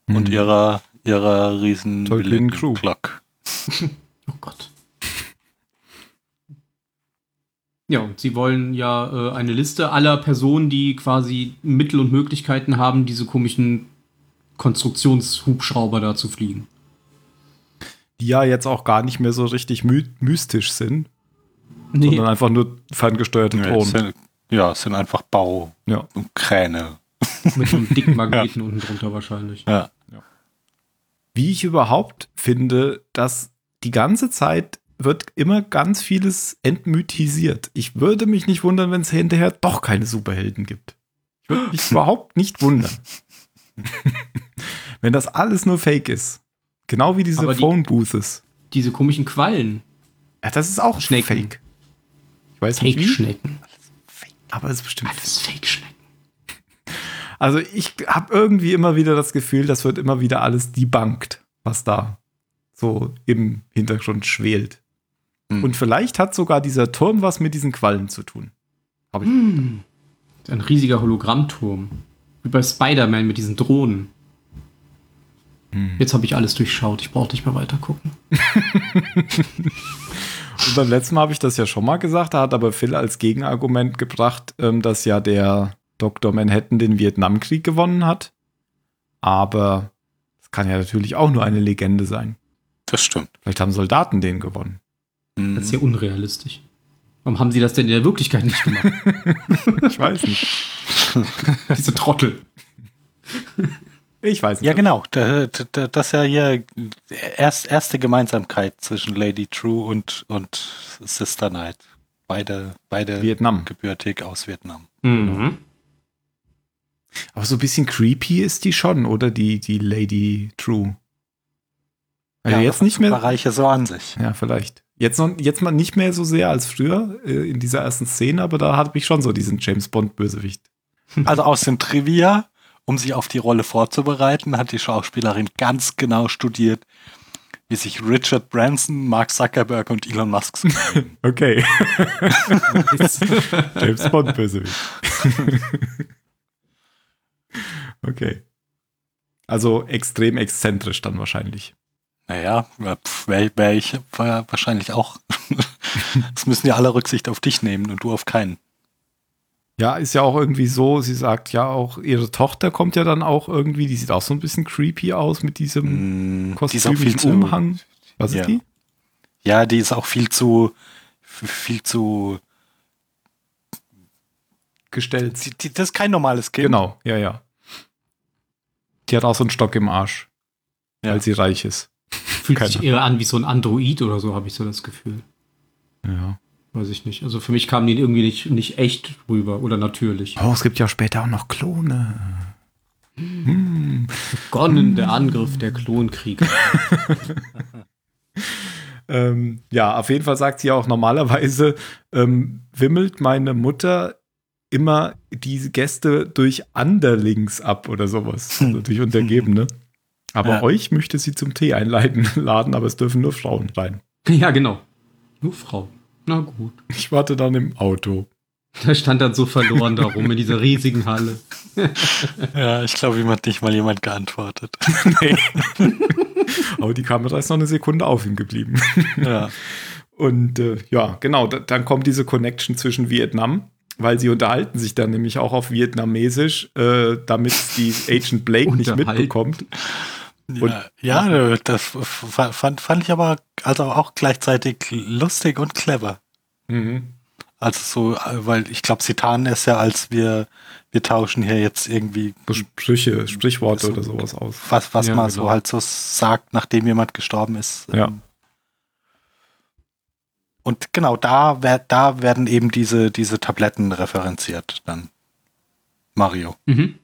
und Hm. ihrer, ihrer riesen Tolkien Crew. Clock. Oh Gott. Ja, und sie wollen ja äh, eine Liste aller Personen, die quasi Mittel und Möglichkeiten haben, diese komischen Konstruktionshubschrauber da zu fliegen. die ja jetzt auch gar nicht mehr so richtig my mystisch sind, Nee, sondern einfach nur ferngesteuerte Ja, es Drohnen. sind, ja, es sind einfach Bau Ja. und Kräne. mit so einem dicken Magneten unten drunter wahrscheinlich. Ja. Wie ich überhaupt finde, dass die ganze Zeit wird immer ganz vieles entmythisiert. Ich würde mich nicht wundern, wenn es hinterher doch keine Superhelden gibt. Ich würde mich überhaupt nicht wundern. wenn das alles nur Fake ist. Genau wie diese Aber die- Phone Booths. Diese komischen Quallen. Ja, das ist auch Schnecken. Fake. Ich weiß nicht wie, Fake-Schnecken. aber es ist bestimmt Alles Fake-Schnecken. Also ich habe irgendwie immer wieder das Gefühl, das wird immer wieder alles debunked, was da so im Hintergrund schwelt. Hm. Und vielleicht hat sogar dieser Turm was mit diesen Quallen zu tun. Hab ich. Hm. Ein riesiger Hologrammturm. Wie bei Spider-Man mit diesen Drohnen. Hm. Jetzt habe ich alles durchschaut. Ich brauche nicht mehr weiter gucken. Und beim letzten Mal habe ich das ja schon mal gesagt, da hat aber Phil als Gegenargument gebracht, ähm, dass ja der Dr. Manhattan den Vietnamkrieg gewonnen hat. Aber es kann ja natürlich auch nur eine Legende sein. Das stimmt. Vielleicht haben Soldaten den gewonnen. Mhm. Das ist ja unrealistisch. Warum haben sie das denn in der Wirklichkeit nicht gemacht? Ich weiß nicht. Diese Trottel. Ich weiß nicht. Ja, genau. Da, da, das ist ja hier erst, erste Gemeinsamkeit zwischen Lady True und, und Sister Knight. Beide, beide Vietnam. gebürtig aus Vietnam. Mhm. Aber so ein bisschen creepy ist die schon, oder? Die, die Lady True. Also jetzt nicht mehr. Bereiche so an sich. Ja, vielleicht. Jetzt, noch, jetzt mal nicht mehr so sehr als früher äh, in dieser ersten Szene, aber da hatte ich schon so diesen James Bond-Bösewicht. Also aus dem Trivia, um sich auf die Rolle vorzubereiten, hat die Schauspielerin ganz genau studiert, wie sich Richard Branson, Mark Zuckerberg und Elon Musk. Okay. James Bond-Bösewicht. Okay. Also extrem exzentrisch dann wahrscheinlich. Naja, wäre wär ich wär wahrscheinlich auch. Es müssen ja alle Rücksicht auf dich nehmen und du auf keinen. Ja, ist ja auch irgendwie so, sie sagt ja auch, ihre Tochter kommt ja dann auch irgendwie, die sieht auch so ein bisschen creepy aus mit diesem Mm, Kostüm, die ist auch viel diesem zu, Umhang. Was ja. ist die? Ja, die ist auch viel zu, viel zu, Gestellt. die, die, das ist kein normales Kind. Genau, ja, ja. Die hat auch so einen Stock im Arsch, Ja. weil sie reich ist. Fühlt sich Keine. eher an wie so ein Android oder so, habe ich so das Gefühl. Ja. Weiß ich nicht. Also für mich kamen die irgendwie nicht, nicht echt rüber oder natürlich. Oh, es gibt ja später auch noch Klone. Hm. Begonnen der Angriff der Klonkrieger. Ähm, ja, auf jeden Fall sagt sie auch, normalerweise ähm, wimmelt meine Mutter immer diese Gäste durch Underlings ab oder sowas. Also durch Untergebene. Aber Ja. euch möchte sie zum Tee einladen, laden, aber es dürfen nur Frauen rein. ja, genau. Nur Frau. Na gut. Ich warte dann im Auto. Der stand dann so verloren da rum in dieser riesigen Halle. Ja, ich glaube, ihm hat nicht mal jemand geantwortet. Aber die Kamera ist noch eine Sekunde auf ihm geblieben. Ja. Und äh, ja, genau, da, dann kommt diese Connection zwischen Vietnam, weil sie unterhalten sich dann nämlich auch auf Vietnamesisch, äh, damit die Agent Blake nicht mitbekommt. Und- ja, ja, das fand, fand ich aber also auch gleichzeitig lustig und clever. Mhm. Also so, weil ich glaube, sie tarnen es ja, als wir, wir tauschen hier jetzt irgendwie, Sprüche, Sprichworte So- oder sowas aus. was, was Ja, man genau. so halt so sagt, nachdem jemand gestorben ist. Ja. Ähm, Und genau, da, da werden eben diese, diese Tabletten referenziert dann. Mario. Mhm.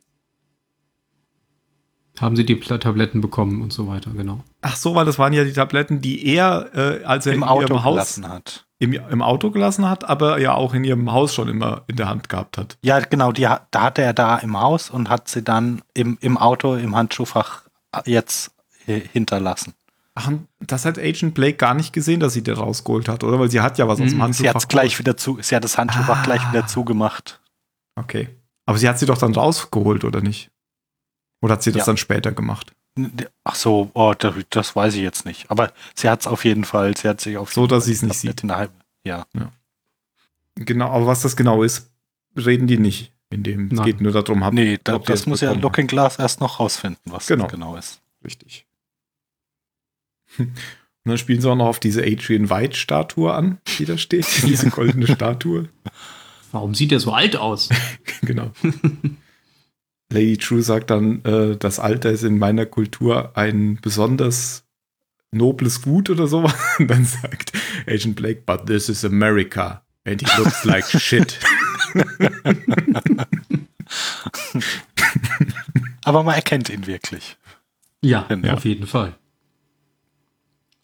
Haben sie die Tabletten bekommen und so weiter, genau. Ach so, weil das waren ja die Tabletten, die er, äh, als er Im in Auto ihrem Haus gelassen hat. im, im Auto gelassen hat, aber ja auch in ihrem Haus schon immer in der Hand gehabt hat. Ja, genau, die, hat- da hatte er da im Haus und hat sie dann im, im Auto, im Handschuhfach jetzt hinterlassen. Ach, das hat Agent Blake gar nicht gesehen, dass sie da rausgeholt hat, oder? Weil sie hat ja was aus dem Mhm, Handschuhfach. Sie hat es gleich wieder zu, sie hat das Handschuhfach Ah. gleich wieder zugemacht. Okay. Aber sie hat sie doch dann rausgeholt, oder nicht? Oder hat sie das Ja. dann später gemacht? Ach so, oh, das, das weiß ich jetzt nicht. Aber sie hat es auf jeden Fall, sie hat sich auf So, dass Fall sie's nicht sieht. Halb- Ja. Genau, aber was das genau ist, reden die nicht. In dem, es geht nur darum, hab, Nee, da, das muss ja Looking Glass erst noch rausfinden, was Genau. das genau ist. Richtig. Und dann spielen sie auch noch auf diese Adrian White-Statue an, die da steht. Diese goldene Statue. Warum sieht er so alt aus? genau. Lady True sagt dann, äh, das Alter ist in meiner Kultur ein besonders nobles Gut oder so. Und dann sagt Agent Blake, but this is America. And he looks like shit. Aber man erkennt ihn wirklich. Ja, Ja. auf jeden Fall.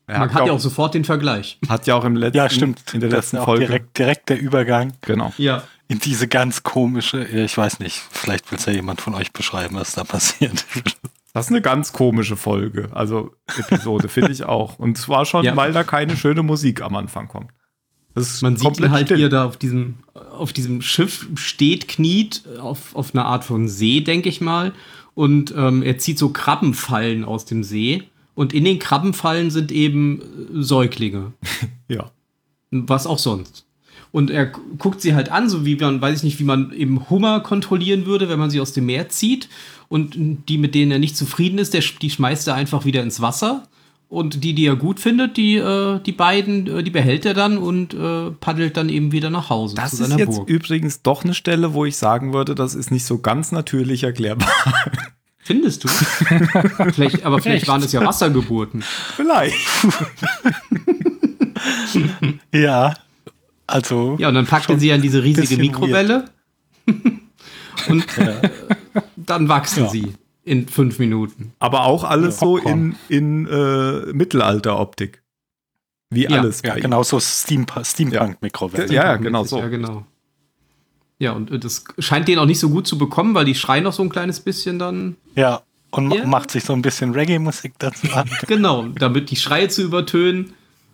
Er Man hat ja auch sofort den Vergleich. hat ja auch im letzten, Ja, stimmt. in der das letzten Folge. direkt, direkt der Übergang Genau. Ja. in diese ganz komische, ja, ich weiß nicht, vielleicht will es ja jemand von euch beschreiben, was da passiert. Das ist eine ganz komische Folge, also Episode, finde ich auch. Und zwar schon, Ja. weil da keine schöne Musik am Anfang kommt. Das ist Man sieht ihn halt still. hier da auf diesem, auf diesem Schiff steht, kniet, auf, auf einer Art von See, denke ich mal. Und ähm, er zieht so Krabbenfallen aus dem See. Und in den Krabbenfallen sind eben äh, Säuglinge. Ja. Was auch sonst. Und er gu- guckt sie halt an, so wie man, weiß ich nicht, wie man eben Hummer kontrollieren würde, wenn man sie aus dem Meer zieht. Und die, mit denen er nicht zufrieden ist, der, die schmeißt er einfach wieder ins Wasser. Und die, die er gut findet, die, äh, die beiden, äh, die behält er dann und äh, paddelt dann eben wieder nach Hause Das zu ist jetzt Burg. übrigens doch eine Stelle, wo ich sagen würde, das ist nicht so ganz natürlich erklärbar. Findest du? vielleicht, aber vielleicht Echt? waren es ja Wassergeburten. Vielleicht. ja, also Ja, und dann packt er sie ja in diese riesige Mikrowelle. und äh, dann wachsen sie in fünf Minuten. Aber auch alles so Popcorn. in, in äh, Mittelalter-Optik. Wie Ja, alles. ja, genau so Steamp Steampunk-Mikrowelle. Ja, ja, genau so. Ja, genau. Ja, und äh, das scheint denen auch nicht so gut zu bekommen, weil die schreien noch so ein kleines bisschen dann. Ja, und Ja. macht sich so ein bisschen Reggae-Musik dazu an. Genau, damit die Schreie zu übertönen.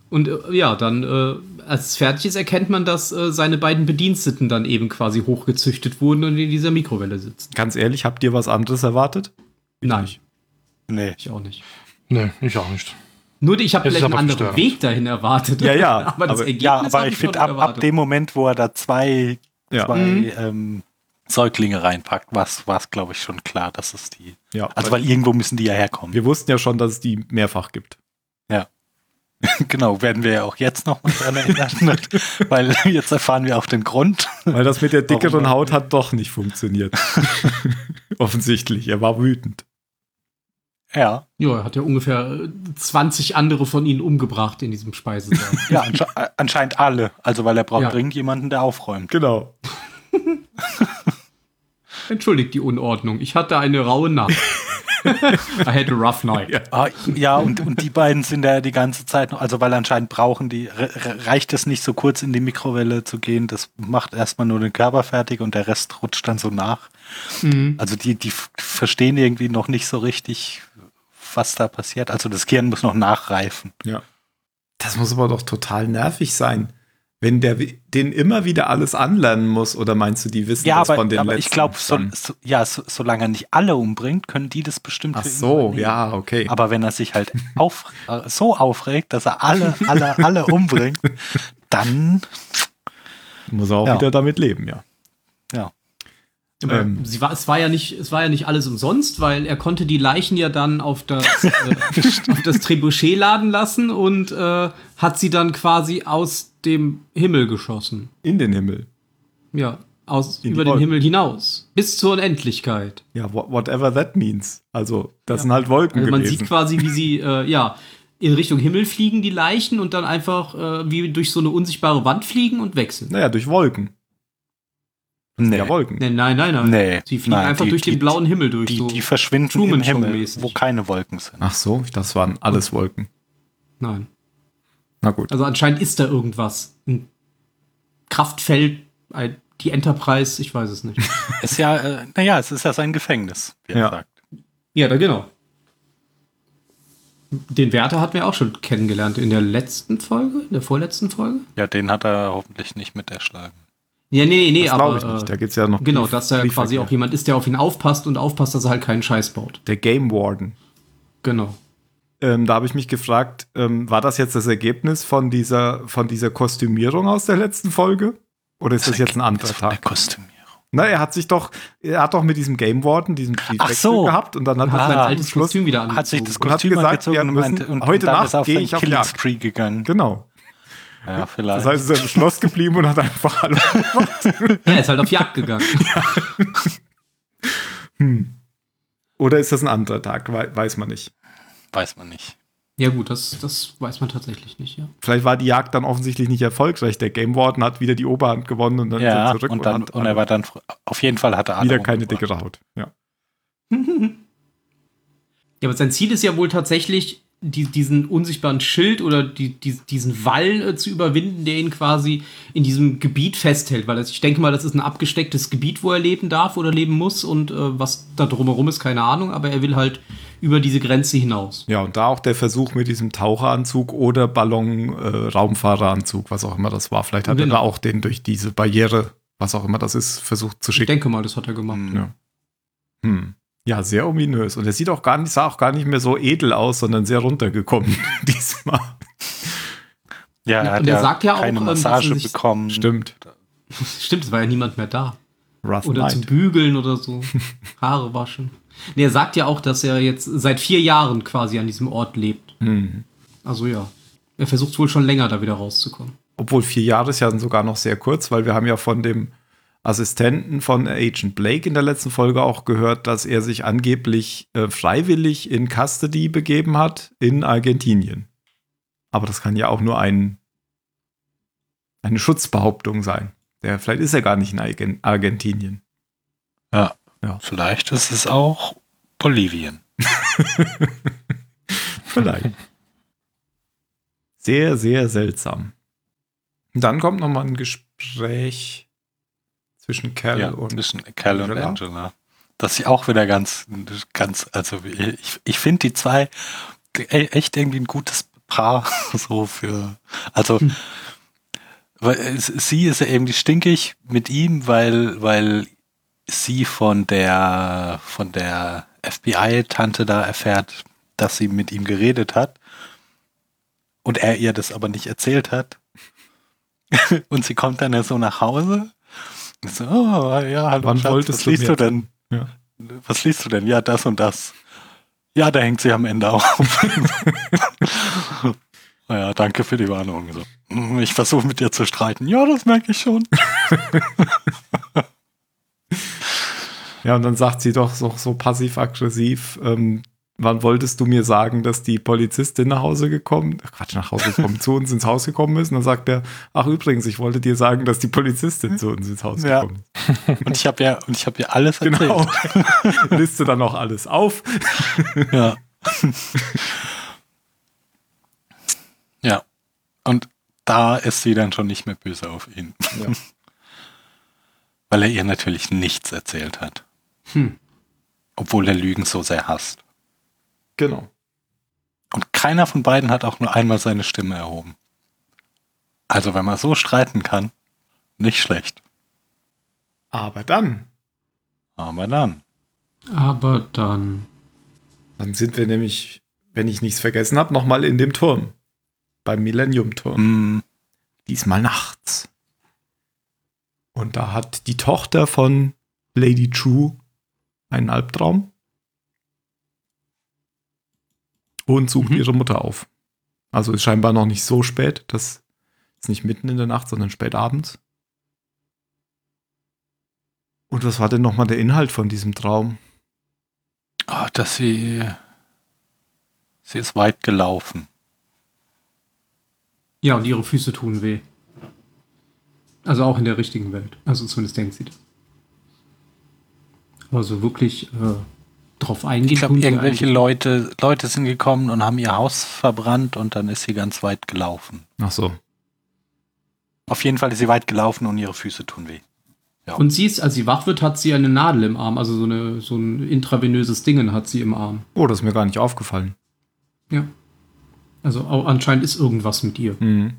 Und äh, ja, dann, äh, als es fertig ist, erkennt man, dass äh, seine beiden Bediensteten dann eben quasi hochgezüchtet wurden und in dieser Mikrowelle sitzen. Ganz ehrlich, habt ihr was anderes erwartet? Nein, Nee. ich auch nicht. Nee, ich auch nicht. Nur ich habe vielleicht einen anderen verstörend. Weg dahin erwartet. Ja, ja, aber das aber- Ergebnis Ja, aber hab ich finde, ab, ab dem Moment, wo er da zwei, Ja. zwei Mhm. ähm, Säuglinge reinpackt, war es, glaube ich, schon klar, dass es die. Ja. Also, weil irgendwo müssen die ja herkommen. wir wussten ja schon, dass es die mehrfach gibt. genau, werden wir ja auch jetzt noch mal dran erinnern, weil jetzt erfahren wir auch den Grund. Weil das mit der dickeren? Haut hat doch nicht funktioniert. Offensichtlich. Er war wütend. Ja, Ja, er hat ja ungefähr äh, 20 andere von ihnen umgebracht in diesem Speisesaal. ja ansche äh, anscheinend alle. Also, weil er braucht Ja. dringend jemanden, der aufräumt. Genau. Entschuldigt die Unordnung, ich hatte eine raue Nacht. I had a rough night. Ja. Ah, ja, und, und die beiden sind ja die ganze Zeit noch, also weil anscheinend brauchen die, re- re- reicht es nicht so kurz in die Mikrowelle zu gehen, das macht erstmal nur den Körper fertig und der Rest rutscht dann so nach. Mhm. Also die, die verstehen irgendwie noch nicht so richtig, was da passiert. Also das Gehirn muss noch nachreifen. Ja. Das muss aber doch total nervig sein, Wenn der den immer wieder alles anlernen muss, oder meinst du, die wissen Ja, das aber, von den aber letzten? ich glaube, so, so, ja, so, solange er nicht alle umbringt, können die das bestimmt Ach so, ja, okay. Aber wenn er sich halt auf, äh, so aufregt, dass er alle, alle, alle umbringt, dann, muss er auch Ja. wieder damit leben, ja. ja. Aber Ähm. sie war, es, war ja nicht, es war ja nicht alles umsonst, weil er konnte die Leichen ja dann auf das, äh, auf das Trebuchet laden lassen und äh, hat sie dann quasi aus dem Himmel geschossen. In den Himmel. Ja, aus, In über den Wolken. Himmel hinaus. Bis zur Unendlichkeit. Ja, wha- whatever that means. Also, das sind halt Wolken Also man gewesen. sieht quasi, wie sie, äh, ja, in Richtung Himmel fliegen, die Leichen, und dann einfach äh, wie durch so eine unsichtbare Wand fliegen und wechseln. naja, durch Wolken. Nee. Ja, Wolken. Nein, nein, nein, nein. Nee, Sie fliegen nein, einfach die- durch den die- blauen Himmel durch. Die, so. die verschwinden im Himmel, wo keine Wolken sind. Ach so, das waren alles Wolken. Nein. Na gut. Also anscheinend ist da irgendwas. Ein Kraftfeld, ein, die Enterprise, ich weiß es nicht. Ist ja, äh, naja, es ist ja sein Gefängnis, wie er Ja. sagt. ja, da genau. Den Wärter hatten wir auch schon kennengelernt in der letzten Folge, in der vorletzten Folge. Ja, den hat er hoffentlich nicht mit erschlagen. Ja, nee, nee, nee, das aber glaube ich nicht. Da äh, gibt es ja noch. genau, dass da quasi auch jemand ist, der auf ihn aufpasst und aufpasst, dass er halt keinen Scheiß baut. Der Game Warden. Genau. Ähm, da habe ich mich gefragt, ähm, war das jetzt das Ergebnis von dieser, von dieser Kostümierung aus der letzten Folge? Oder ist das jetzt ein anderer Von der Tag? Kostümierung. Na, er hat sich doch, er hat doch mit diesem Game Warden diesen Briefwechsel so. gehabt und dann hat er sein sein altes Kostüm wieder angezogen. Hat sich das Und hat Kostüm gesagt, angezogen wir und, müssen- meinte, und heute dann Nacht ist er auf gehe ich auf Killing Jagd. Spree gegangen. Genau. Ja, vielleicht. Das heißt, er ist im Schloss geblieben und hat einfach alle. Er ist halt auf Jagd gegangen. Oder ist das ein anderer Tag? Wei- Weiß man nicht. Weiß man nicht. Ja gut, das, das weiß man tatsächlich nicht, ja. Vielleicht war die Jagd dann offensichtlich nicht erfolgreich. Der Game Warden hat wieder die Oberhand gewonnen und dann ist Ja, er zurück und, dann, hat und er war dann, auf jeden Fall hatte er wieder keine dickere Haut. Ja. Ja, aber sein Ziel ist ja wohl tatsächlich, die, diesen unsichtbaren Schild oder die, die, diesen Wall äh, zu überwinden, der ihn quasi in diesem Gebiet festhält. Weil das, ich denke mal, das ist ein abgestecktes Gebiet, wo er leben darf oder leben muss. Und äh, was da drumherum ist, keine Ahnung. Aber er will halt über diese Grenze hinaus. Ja, und da auch der Versuch mit diesem Taucheranzug oder Ballon-Raumfahreranzug, was auch immer das war. Vielleicht hat Genau. er da auch den durch diese Barriere, was auch immer das ist, versucht zu Ich schicken. denke mal, das hat er gemacht. Ja. Hm. Ja, sehr ominös. Und er sieht auch gar nicht, sah auch gar nicht mehr so edel aus, sondern sehr runtergekommen diesmal. Ja, er hat und er ja sagt ja auch, keine ähm, dass er Massage sich- bekommen. Stimmt. Stimmt, es war ja niemand mehr da. Rough Oder zum Night. Bügeln oder so. Haare waschen. Nee, er sagt ja auch, dass er jetzt seit vier Jahren quasi an diesem Ort lebt. Hm. Also ja. Er versucht wohl schon länger, da wieder rauszukommen. Obwohl vier Jahre ist ja sogar noch sehr kurz, weil wir haben ja von dem Assistenten von Agent Blake in der letzten Folge auch gehört, dass er sich angeblich äh, freiwillig in Custody begeben hat in Argentinien. Aber das kann ja auch nur ein, eine Schutzbehauptung sein. Der, vielleicht ist er gar nicht in Argen- Argentinien. Ja. Ja. Vielleicht ist es auch Bolivien. Vielleicht. Sehr, sehr seltsam. Und dann kommt noch mal ein Gespräch zwischen Cal ja, und zwischen Cal und Angela. Angela. Das ist auch wieder ganz, ganz, also ich, ich finde die zwei e- echt irgendwie ein gutes Paar so für, also Hm. weil es- sie ist ja irgendwie stinkig mit ihm, weil, weil sie von der, von der FBI-Tante da erfährt, dass sie mit ihm geredet hat und er ihr das aber nicht erzählt hat. und sie kommt dann ja so nach Hause. So, oh, ja, hallo, Wann Schatz, wolltest was du liest du denn? Ja. Was liest du denn? Ja, das und das. Ja, da hängt sie am Ende auf. naja, danke für die Warnung. So. "Mm, Ich versuche mit dir zu streiten. Ja, das merke ich schon. Ja, und dann sagt sie doch so, so passiv-aggressiv, ähm, wann wolltest du mir sagen, dass die Polizistin nach Hause gekommen, Quatsch, nach Hause gekommen, zu uns ins Haus gekommen ist? Und dann sagt er, ach übrigens, ich wollte dir sagen, dass die Polizistin zu uns ins Haus Ja. gekommen ist. Und ich habe ja, und ich habe ja alles erzählt. Genau. Liste dann auch alles auf. Ja. ja. Und da ist sie dann schon nicht mehr böse auf ihn. Ja. Weil er ihr natürlich nichts erzählt hat. Hm. Obwohl er Lügen so sehr hasst. Genau. Und keiner von beiden hat auch nur einmal seine Stimme erhoben. Also wenn man so streiten kann, nicht schlecht. Aber dann, Aber dann. Aber dann. dann sind wir nämlich, wenn ich nichts vergessen habe, nochmal in dem Turm. Beim Millennium-Turm. Mm, Diesmal nachts. Und da hat die Tochter von Lady True einen Albtraum und sucht Mhm. ihre Mutter auf. Also ist scheinbar noch nicht so spät. Das ist nicht mitten in der Nacht, sondern spät abends. Und was war denn nochmal der Inhalt von diesem Traum? oh, dass sie. Sie ist weit gelaufen. Ja, und ihre Füße tun weh. Also auch in der richtigen Welt. Also zumindest denkt sie das. Aber so wirklich äh, drauf eingehen. Ich glaube, irgendwelche Leute, Leute sind gekommen und haben ihr Haus verbrannt und dann ist sie ganz weit gelaufen. Ach so. Auf jeden Fall ist sie weit gelaufen und ihre Füße tun weh. Und sie ist, als sie wach wird, hat sie eine Nadel im Arm. Also so, eine, so ein intravenöses Dingen hat sie im Arm. Oh, das ist mir gar nicht aufgefallen. Ja. Also anscheinend ist irgendwas mit ihr. Mhm.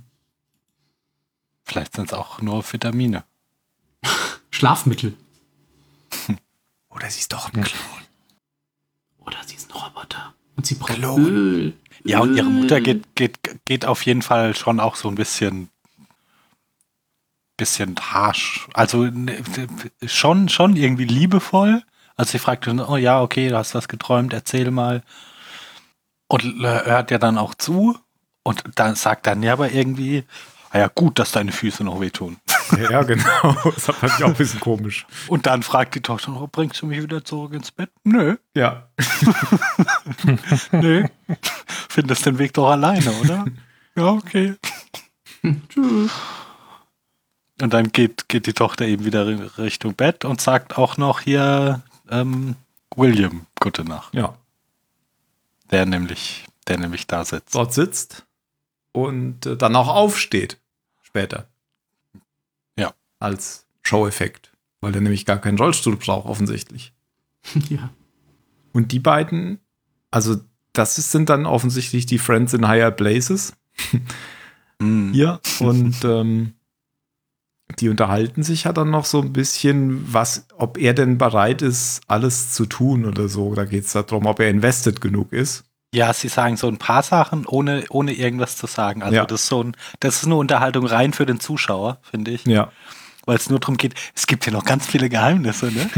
Vielleicht sind es auch nur Vitamine. Schlafmittel. Oder sie ist doch ein Clown. Oder sie ist ein Roboter. Und sie braucht Klon. Öl. Ja, und ihre. Mutter geht, geht, geht auf jeden Fall schon auch so ein bisschen, bisschen harsch. Also ne, schon, schon irgendwie liebevoll. Also sie fragt oh ja, okay, du hast was geträumt, erzähl mal. Und hört ja dann auch zu. Und dann sagt dann ja aber irgendwie, ah ja, gut, dass deine Füße noch wehtun. Ja, genau. Das fand ich auch ein bisschen komisch. Und dann fragt die Tochter, oh, bringst du mich wieder zurück ins Bett? Nö, Ja. nö. Findest den Weg doch alleine, oder? ja, okay. Tschüss. Und dann geht, geht die Tochter eben wieder in Richtung Bett und sagt auch noch hier ähm, William gute Nacht. Ja. Der nämlich, der nämlich da sitzt. Dort sitzt und äh, dann auch aufsteht. Später. Als Show-Effekt. Weil der nämlich gar keinen Rollstuhl braucht, offensichtlich. ja. Und die beiden, also das ist, sind dann offensichtlich die Friends in Higher Places Mm. hier. Und ähm, die unterhalten sich ja dann noch so ein bisschen, was, ob er denn bereit ist, alles zu tun oder so. Da geht es darum, ob er invested genug ist. Ja, sie sagen so ein paar Sachen, ohne, ohne irgendwas zu sagen. Also Ja. das ist so ein, das ist eine Unterhaltung rein für den Zuschauer, finde ich. Ja. Weil es nur darum geht, es gibt hier noch ganz viele Geheimnisse, ne?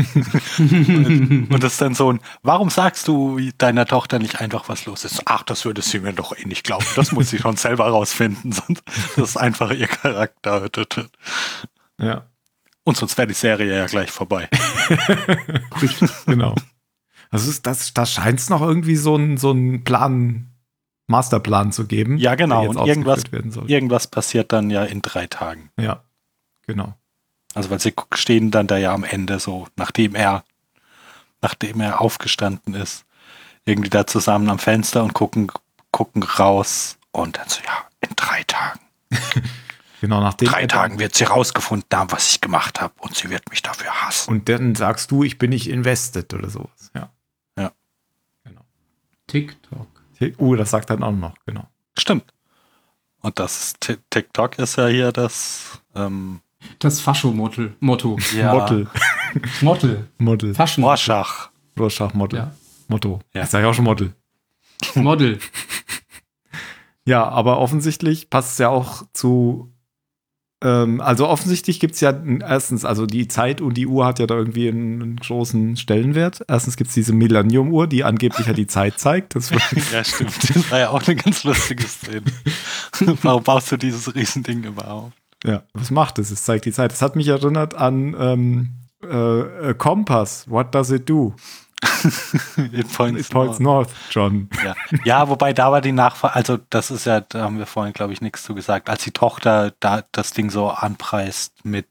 und, und das ist dann so ein, warum sagst du deiner Tochter nicht einfach, was los ist? Ach, das würde sie mir doch eh nicht glauben. Das muss sie schon selber rausfinden. Sonst, das ist einfach ihr Charakter. Ja. Und sonst wäre die Serie ja gleich vorbei. genau. Also ist das, da scheint es noch irgendwie so einen so einen Plan, Masterplan zu geben. Ja, genau. Und irgendwas-. Irgendwas passiert dann ja in drei Tagen. Ja, genau. Also weil sie stehen dann da ja am Ende so, nachdem er, nachdem er aufgestanden ist, irgendwie da zusammen am Fenster und gucken, gucken raus und dann so, ja, in drei Tagen. Genau, nachdem drei Tagen wird sie rausgefunden haben, was ich gemacht habe und sie wird mich dafür hassen. Und dann sagst du, ich bin nicht invested oder sowas. Ja. Ja. Genau. TikTok. Uh, das sagt dann auch noch, genau. Stimmt. Und das Ti- TikTok ist ja hier das ähm, Das Fascho-Motto. Motto. ja, Model. Model. Model. Faschen. Rorschach. Rorschach Model. Ja. Motto. Ja. Ich sage auch schon Model. Model. Ja, aber offensichtlich passt es ja auch zu. Ähm, also offensichtlich gibt es ja erstens, also die Zeit und die Uhr hat ja da irgendwie einen, einen großen Stellenwert. Erstens gibt es diese Millennium-Uhr, die angeblich ja die Zeit zeigt. Das Ja, stimmt. Das war ja auch eine ganz lustige Szene. Warum baust du dieses Riesending überhaupt? Ja, was macht es? Es zeigt die Zeit. Es hat mich erinnert an ähm, äh, äh, Kompass. What does it do? It points It points north. north, John. Ja. ja, wobei da war die Nachfrage, also das ist ja, da haben wir vorhin, glaube ich, nichts zu gesagt, als die Tochter da das Ding so anpreist mit,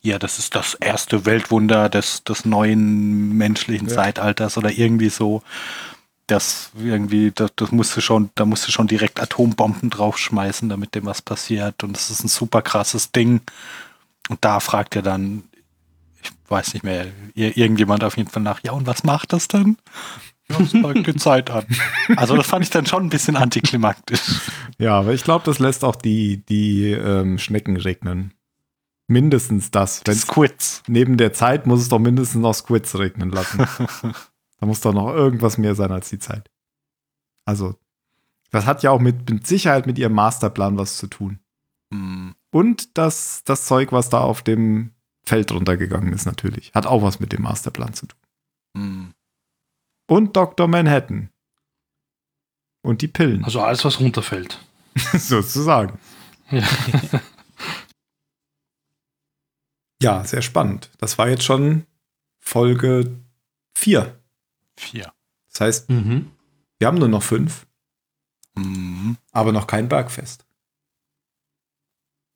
ja, das ist das erste Weltwunder des, des neuen menschlichen Ja. Zeitalters oder irgendwie so. Das irgendwie, das, das musste schon, da musste schon direkt Atombomben draufschmeißen, damit dem was passiert. Und das ist ein super krasses Ding. Und da fragt er dann, ich weiß nicht mehr, ir- irgendjemand auf jeden Fall nach, ja, und was macht das denn? Ja, es zeigt die Zeit an. Also das fand ich dann schon ein bisschen antiklimaktisch. Ja, aber ich glaube, das lässt auch die, die ähm, Schnecken regnen. Mindestens das. Wenn's, Squids. neben der Zeit muss es doch mindestens noch Squids regnen lassen. da muss doch noch irgendwas mehr sein als die Zeit. Also, das hat ja auch mit, mit Sicherheit mit ihrem Masterplan was zu tun. Hm. Und das, das Zeug, was da auf dem Feld runtergegangen ist, natürlich. Hat auch was mit dem Masterplan zu tun. Hm. Und Dr. Manhattan. Und die Pillen, Also alles, was runterfällt. sozusagen. Ja. Ja, sehr spannend. Das war jetzt schon Folge 4. Vier. Das heißt, Mhm. wir haben nur noch fünf, Mhm. aber noch kein Bergfest.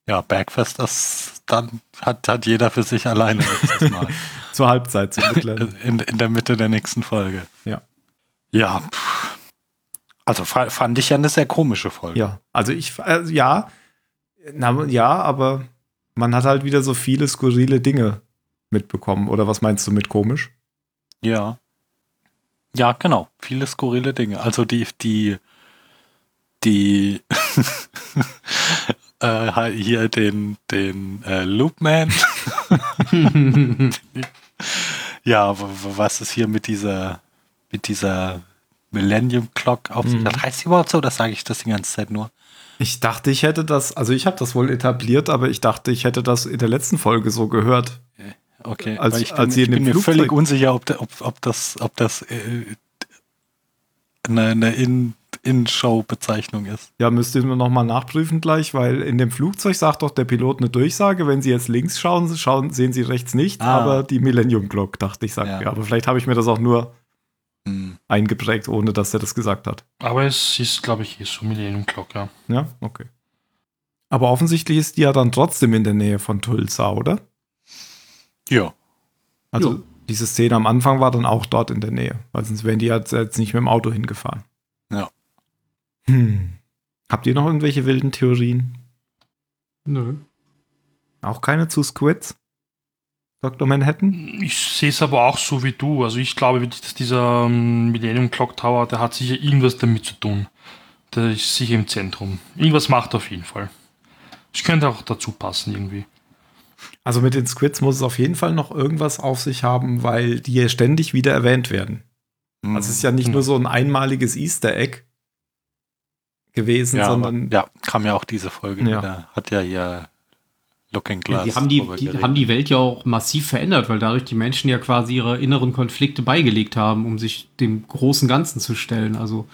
Ja, Bergfest, das dann hat, hat jeder für sich alleine letztes Mal. Zur Halbzeit, zur mittleren. in, in der Mitte der nächsten Folge. Ja. Ja. Also fa- fand ich ja eine sehr komische Folge. ja, also ich, äh, ja, na, ja, aber man hat halt wieder so viele skurrile Dinge mitbekommen. Oder was meinst du mit komisch? Ja. Ja, genau. Viele skurrile Dinge. Also die, die, die, äh, hier den, den äh, Loopman. ja, was ist hier mit dieser, mit dieser Millennium Clock auf Mhm. hat? Heißt die überhaupt so? Das sage ich das die ganze Zeit nur. Ich dachte, ich hätte das, also ich habe das wohl etabliert, aber ich dachte, ich hätte das in der letzten Folge so gehört. Okay, Als- weil ich bin, als sie ich in dem bin mir Flugzeug- völlig unsicher, ob, ob, ob das, ob das äh, eine, eine In- In-Show-Bezeichnung ist. Ja, müsst ihr mir nochmal nachprüfen gleich, weil in dem Flugzeug sagt doch der Pilot eine Durchsage, wenn Sie jetzt links schauen, schauen sehen Sie rechts nicht, Ah. aber die Millennium Clock, dachte ich, sagt Ja. ja. Aber vielleicht habe ich mir das auch nur Hm. eingeprägt, ohne dass er das gesagt hat. Aber es ist, glaube ich, eh so Millennium Clock, ja. Ja, okay. Aber offensichtlich ist die ja dann trotzdem in der Nähe von Tulsa, oder? Ja. Also Jo. diese Szene am Anfang war dann auch dort in der Nähe, weil sonst wären die jetzt, jetzt nicht mit dem Auto hingefahren. Ja. Hm. Habt ihr noch irgendwelche wilden Theorien? Nö. Auch keine zu Squids? Dr. Manhattan? Ich sehe es aber auch so wie du. Also ich glaube, dass dieser ähm, Millennium Clock Tower, der hat sicher irgendwas damit zu tun. Der ist sicher im Zentrum. Irgendwas macht er auf jeden Fall. Das könnte auch dazu passen irgendwie. Also mit den Squids muss es auf jeden Fall noch irgendwas auf sich haben, weil die ja ständig wieder erwähnt werden. Hm. Also es ist ja nicht nur so ein einmaliges Easter Egg gewesen, ja, sondern aber, ja, kam ja auch diese Folge Ja. wieder. Hat ja hier Looking Glass. Die haben die, die haben die Welt ja auch massiv verändert, weil dadurch die Menschen ja quasi ihre inneren Konflikte beigelegt haben, um sich dem großen Ganzen zu stellen. Also,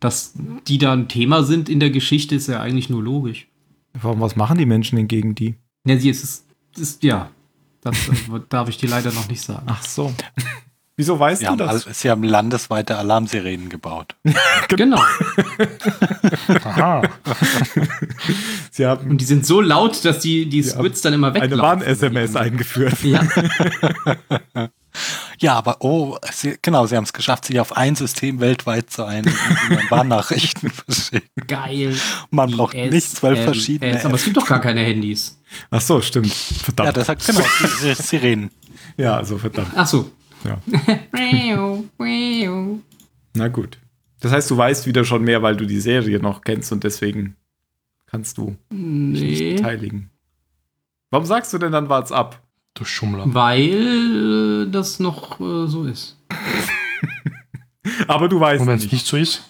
dass die da ein Thema sind in der Geschichte, ist ja eigentlich nur logisch. warum was machen die Menschen denn gegen die? Ja, sie es ist, es ist ja, das äh, darf ich dir leider noch nicht sagen. Ach so. Wieso weißt Sie du das? all- sie haben landesweite Alarmsirenen gebaut. Genau. Aha. Sie haben Und die sind so laut, dass die, die Squids dann immer eine weglaufen. Warn-SMS eingeführt. Ja, Ja, aber oh, sie, genau, sie haben es geschafft, sich auf ein System weltweit zu einigen, wie man Warnnachrichten verschickt. geil. Man braucht IS, nicht zwölf ähm, verschiedene. IS, aber es gibt doch gar keine Handys. Ach so, stimmt. ja, Verdammt. das hat genau Sirenen. Ja, also verdammt. Ach so. Ja. Na gut. Das heißt, du weißt wieder schon mehr, weil du die Serie noch kennst und deswegen kannst du dich nicht Nee. beteiligen. Warum sagst du denn dann war's ab? Du Schummler. Weil äh, das noch äh, so ist. Aber du weißt Und wenn es nicht. nicht so ist,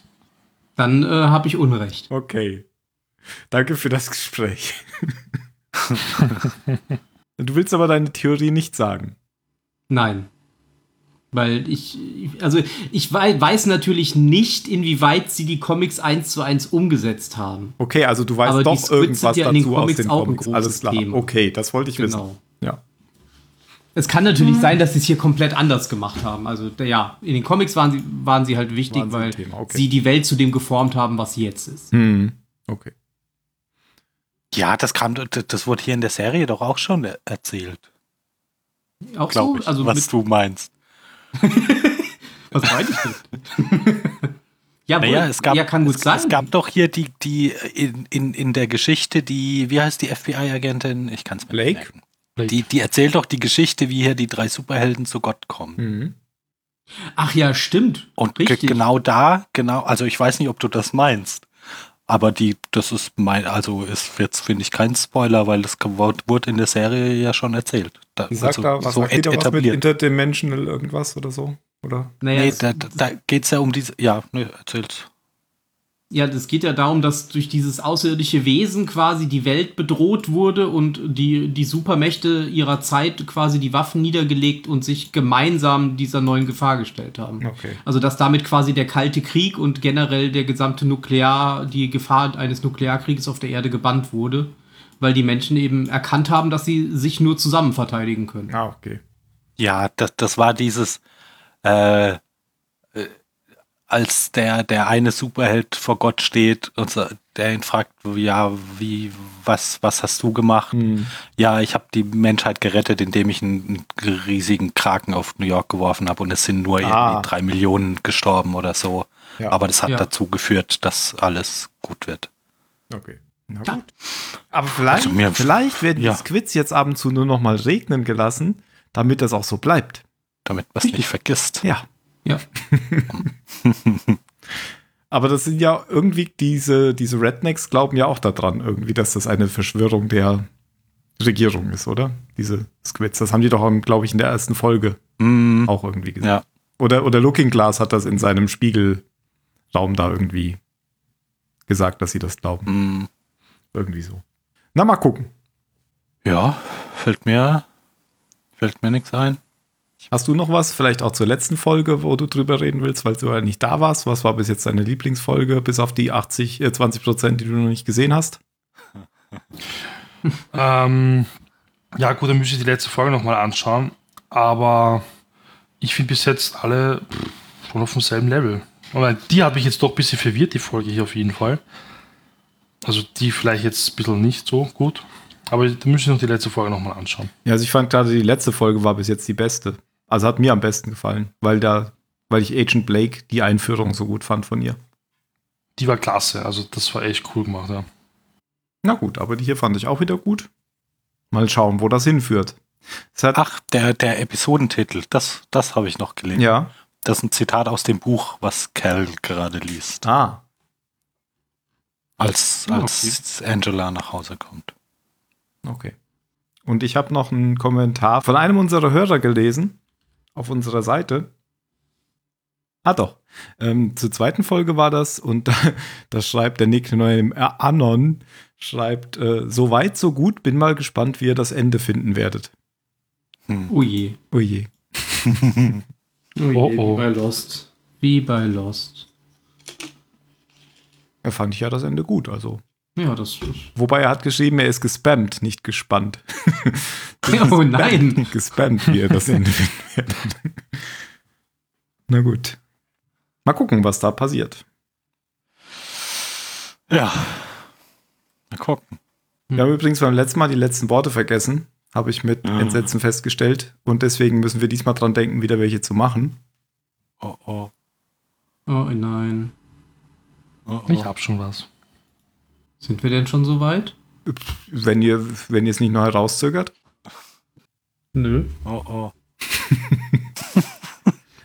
Dann äh, habe ich Unrecht. Okay. Danke für das Gespräch. du willst aber deine Theorie nicht sagen. Nein. Weil ich, also ich wei weiß natürlich nicht, inwieweit sie die Comics eins zu eins umgesetzt haben. Okay, also du weißt Aber doch irgendwas sind ja in den dazu aus Comics den Comics. Alles klar. Thema. Okay, das wollte ich wissen. Genau. Ja. Es kann natürlich sein, dass sie es hier komplett anders gemacht haben. Also ja, in den Comics waren sie, waren sie halt wichtig, sie weil Thema, okay. sie die Welt zu dem geformt haben, was sie jetzt ist. Hm. Okay. Ja, das kam, das wurde hier in der Serie doch auch schon er- erzählt, Auch so? ich, Also was du meinst. was meine ich denn? ja, Naja, wohl, es gab, ja, kann gut es, sein. es gab doch hier die, die in, in, in der Geschichte, die, wie heißt die FBI-Agentin? Ich kann es mir Blake? nicht merken. Die, die erzählt doch die Geschichte, wie hier die drei Superhelden zu Gott kommen. Mhm. Ach ja, stimmt. Und Richtig. genau da, genau, also ich weiß nicht, ob du das meinst. Aber die, das ist mein, also ist jetzt, finde ich, kein Spoiler, weil das wurde in der Serie ja schon erzählt. Da, sagt also da, was so et- da was mit etabliert. Interdimensional irgendwas oder so? Oder? Naja, nee, da, da geht es ja um diese, ja, nee, erzähl's. Ja, das geht ja darum, dass durch dieses außerirdische Wesen quasi die Welt bedroht wurde und die, die Supermächte ihrer Zeit quasi die Waffen niedergelegt und sich gemeinsam dieser neuen Gefahr gestellt haben. Okay. Also dass damit quasi der Kalte Krieg und generell der gesamte Nuklear, die Gefahr eines Nuklearkrieges auf der Erde gebannt wurde, weil die Menschen eben erkannt haben, dass sie sich nur zusammen verteidigen können. Ah, okay. Ja, das, das war dieses, äh, als der, der eine Superheld vor Gott steht und so, der ihn fragt, ja, wie, was, was hast du gemacht? Hm. Ja, ich habe die Menschheit gerettet, indem ich einen, einen riesigen Kraken auf New York geworfen habe und es sind nur Ah. irgendwie drei Millionen gestorben oder so. Ja. Aber das hat Ja. dazu geführt, dass alles gut wird. Okay. Na Ja. gut. Aber vielleicht, Also mir- vielleicht werden ja. die Squids jetzt ab und zu nur noch mal regnen gelassen, damit das auch so bleibt. Damit man es nicht vergisst. Ja. Ja. Aber das sind ja irgendwie diese, diese Rednecks glauben ja auch daran, irgendwie, dass das eine Verschwörung der Regierung ist, oder? Diese Squids. Das haben die doch, glaube ich, in der ersten Folge Mm, auch irgendwie gesagt. ja. Oder, oder Looking Glass hat das in seinem Spiegelraum da irgendwie gesagt, dass sie das glauben. Mm, Irgendwie so. Na, mal gucken. ja, fällt mir, fällt mir nichts ein. Hast du noch was, vielleicht auch zur letzten Folge, wo du drüber reden willst, weil du ja nicht da warst? Was war bis jetzt deine Lieblingsfolge, bis auf die 80, äh, 20 Prozent, die du noch nicht gesehen hast? Ähm, ja, gut, dann müsste ich die letzte Folge nochmal anschauen. Aber ich finde bis jetzt alle schon auf demselben Level. Aber die habe ich jetzt doch ein bisschen verwirrt, die Folge hier auf jeden Fall. Also die vielleicht jetzt ein bisschen nicht so gut. Aber da müsste ich noch die letzte Folge nochmal anschauen. Ja, also ich fand gerade die letzte Folge war bis jetzt die beste. Also hat mir am besten gefallen, weil da, weil ich Agent Blake die Einführung so gut fand von ihr. Die war klasse, also das war echt cool gemacht, ja. Na gut, aber die hier fand ich auch wieder gut. Mal schauen, wo das hinführt. Hat, Ach, der, der Episodentitel, das, das habe ich noch gelesen. ja. Das ist ein Zitat aus dem Buch, was Cal gerade liest, Ah, als, Ah, als Angela nach Hause kommt. okay. Und ich habe noch einen Kommentar von einem unserer Hörer gelesen auf unserer Seite. Ah doch. Ähm, zur zweiten Folge war das und da, da schreibt der Nick Neu Anon schreibt äh, so weit so gut. Bin mal gespannt, wie ihr das Ende finden werdet. Hm. Oh je. Oh je. Oh je, Oh, oh. wie bei Lost. Wie bei Lost. Er fand ich ja das Ende gut. Also Ja, das ist. Wobei er hat geschrieben, er ist gespammt, nicht gespannt. Oh nein. Gespammt, wie er das Ende finden wird. Na gut. Mal gucken, was da passiert. Ja. Mal gucken. Wir haben übrigens beim letzten Mal die letzten Worte vergessen, habe ich mit Ah. Entsetzen festgestellt. Und deswegen müssen wir diesmal dran denken, wieder welche zu machen. Oh, oh. Oh nein. oh, Ich oh. habe schon was. Sind wir denn schon so weit? Wenn ihr, wenn ihr es nicht noch herauszögert. Nö. oh, oh.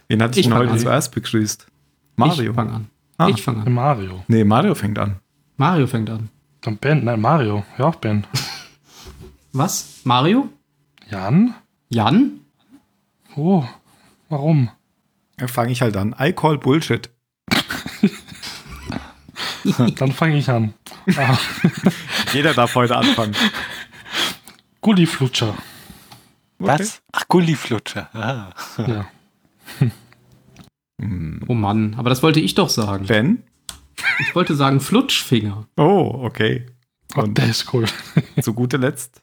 Wen hatte ich, Ich denn heute an. zuerst begrüßt? Mario. Ich fang an. Ah. Ich fang an. Mario. Nee, Mario fängt an. Mario fängt an. Dann Ben, nein, Mario. Ja, Ben. Was? Mario? Jan? Jan? Oh, warum? Dann fange ich halt an. I call Bullshit. Dann fange ich an. Jeder darf heute anfangen. Gulliflutscher. Was? Ach, Gulliflutscher. Ah. Ja. Hm. Oh Mann, aber das wollte ich doch sagen. Ben? Ich wollte sagen Flutschfinger. Oh, okay. Oh, Und der ist cool. zu guter Letzt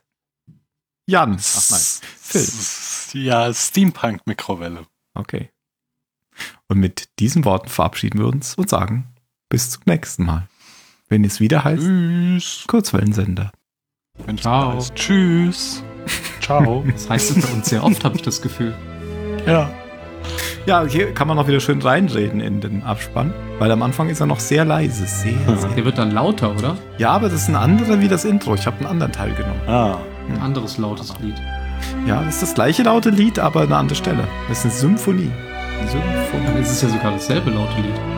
Jan. Ach nein. Phil. Ja, Steampunk-Mikrowelle. Okay. Und mit diesen Worten verabschieden wir uns und sagen bis zum nächsten Mal. Wenn es wieder heißt, Tschüss. Kurzwellensender. Wenn es Ciao. heißt, Tschüss. Ciao. Das heißt es bei uns sehr oft, habe ich das Gefühl. Ja. Ja, hier kann man noch wieder schön reinreden in den Abspann, weil am Anfang ist er noch sehr leise. Sehr, sehr. Der wird dann lauter, oder? Ja, aber das ist ein anderer wie das Intro. Ich habe einen anderen Teil genommen. Ah. Ein anderes lautes Lied. Ja, das ist das gleiche laute Lied, aber eine andere Stelle. Das ist eine Symphonie. Symphonie. Dann ist es ja sogar dasselbe laute Lied.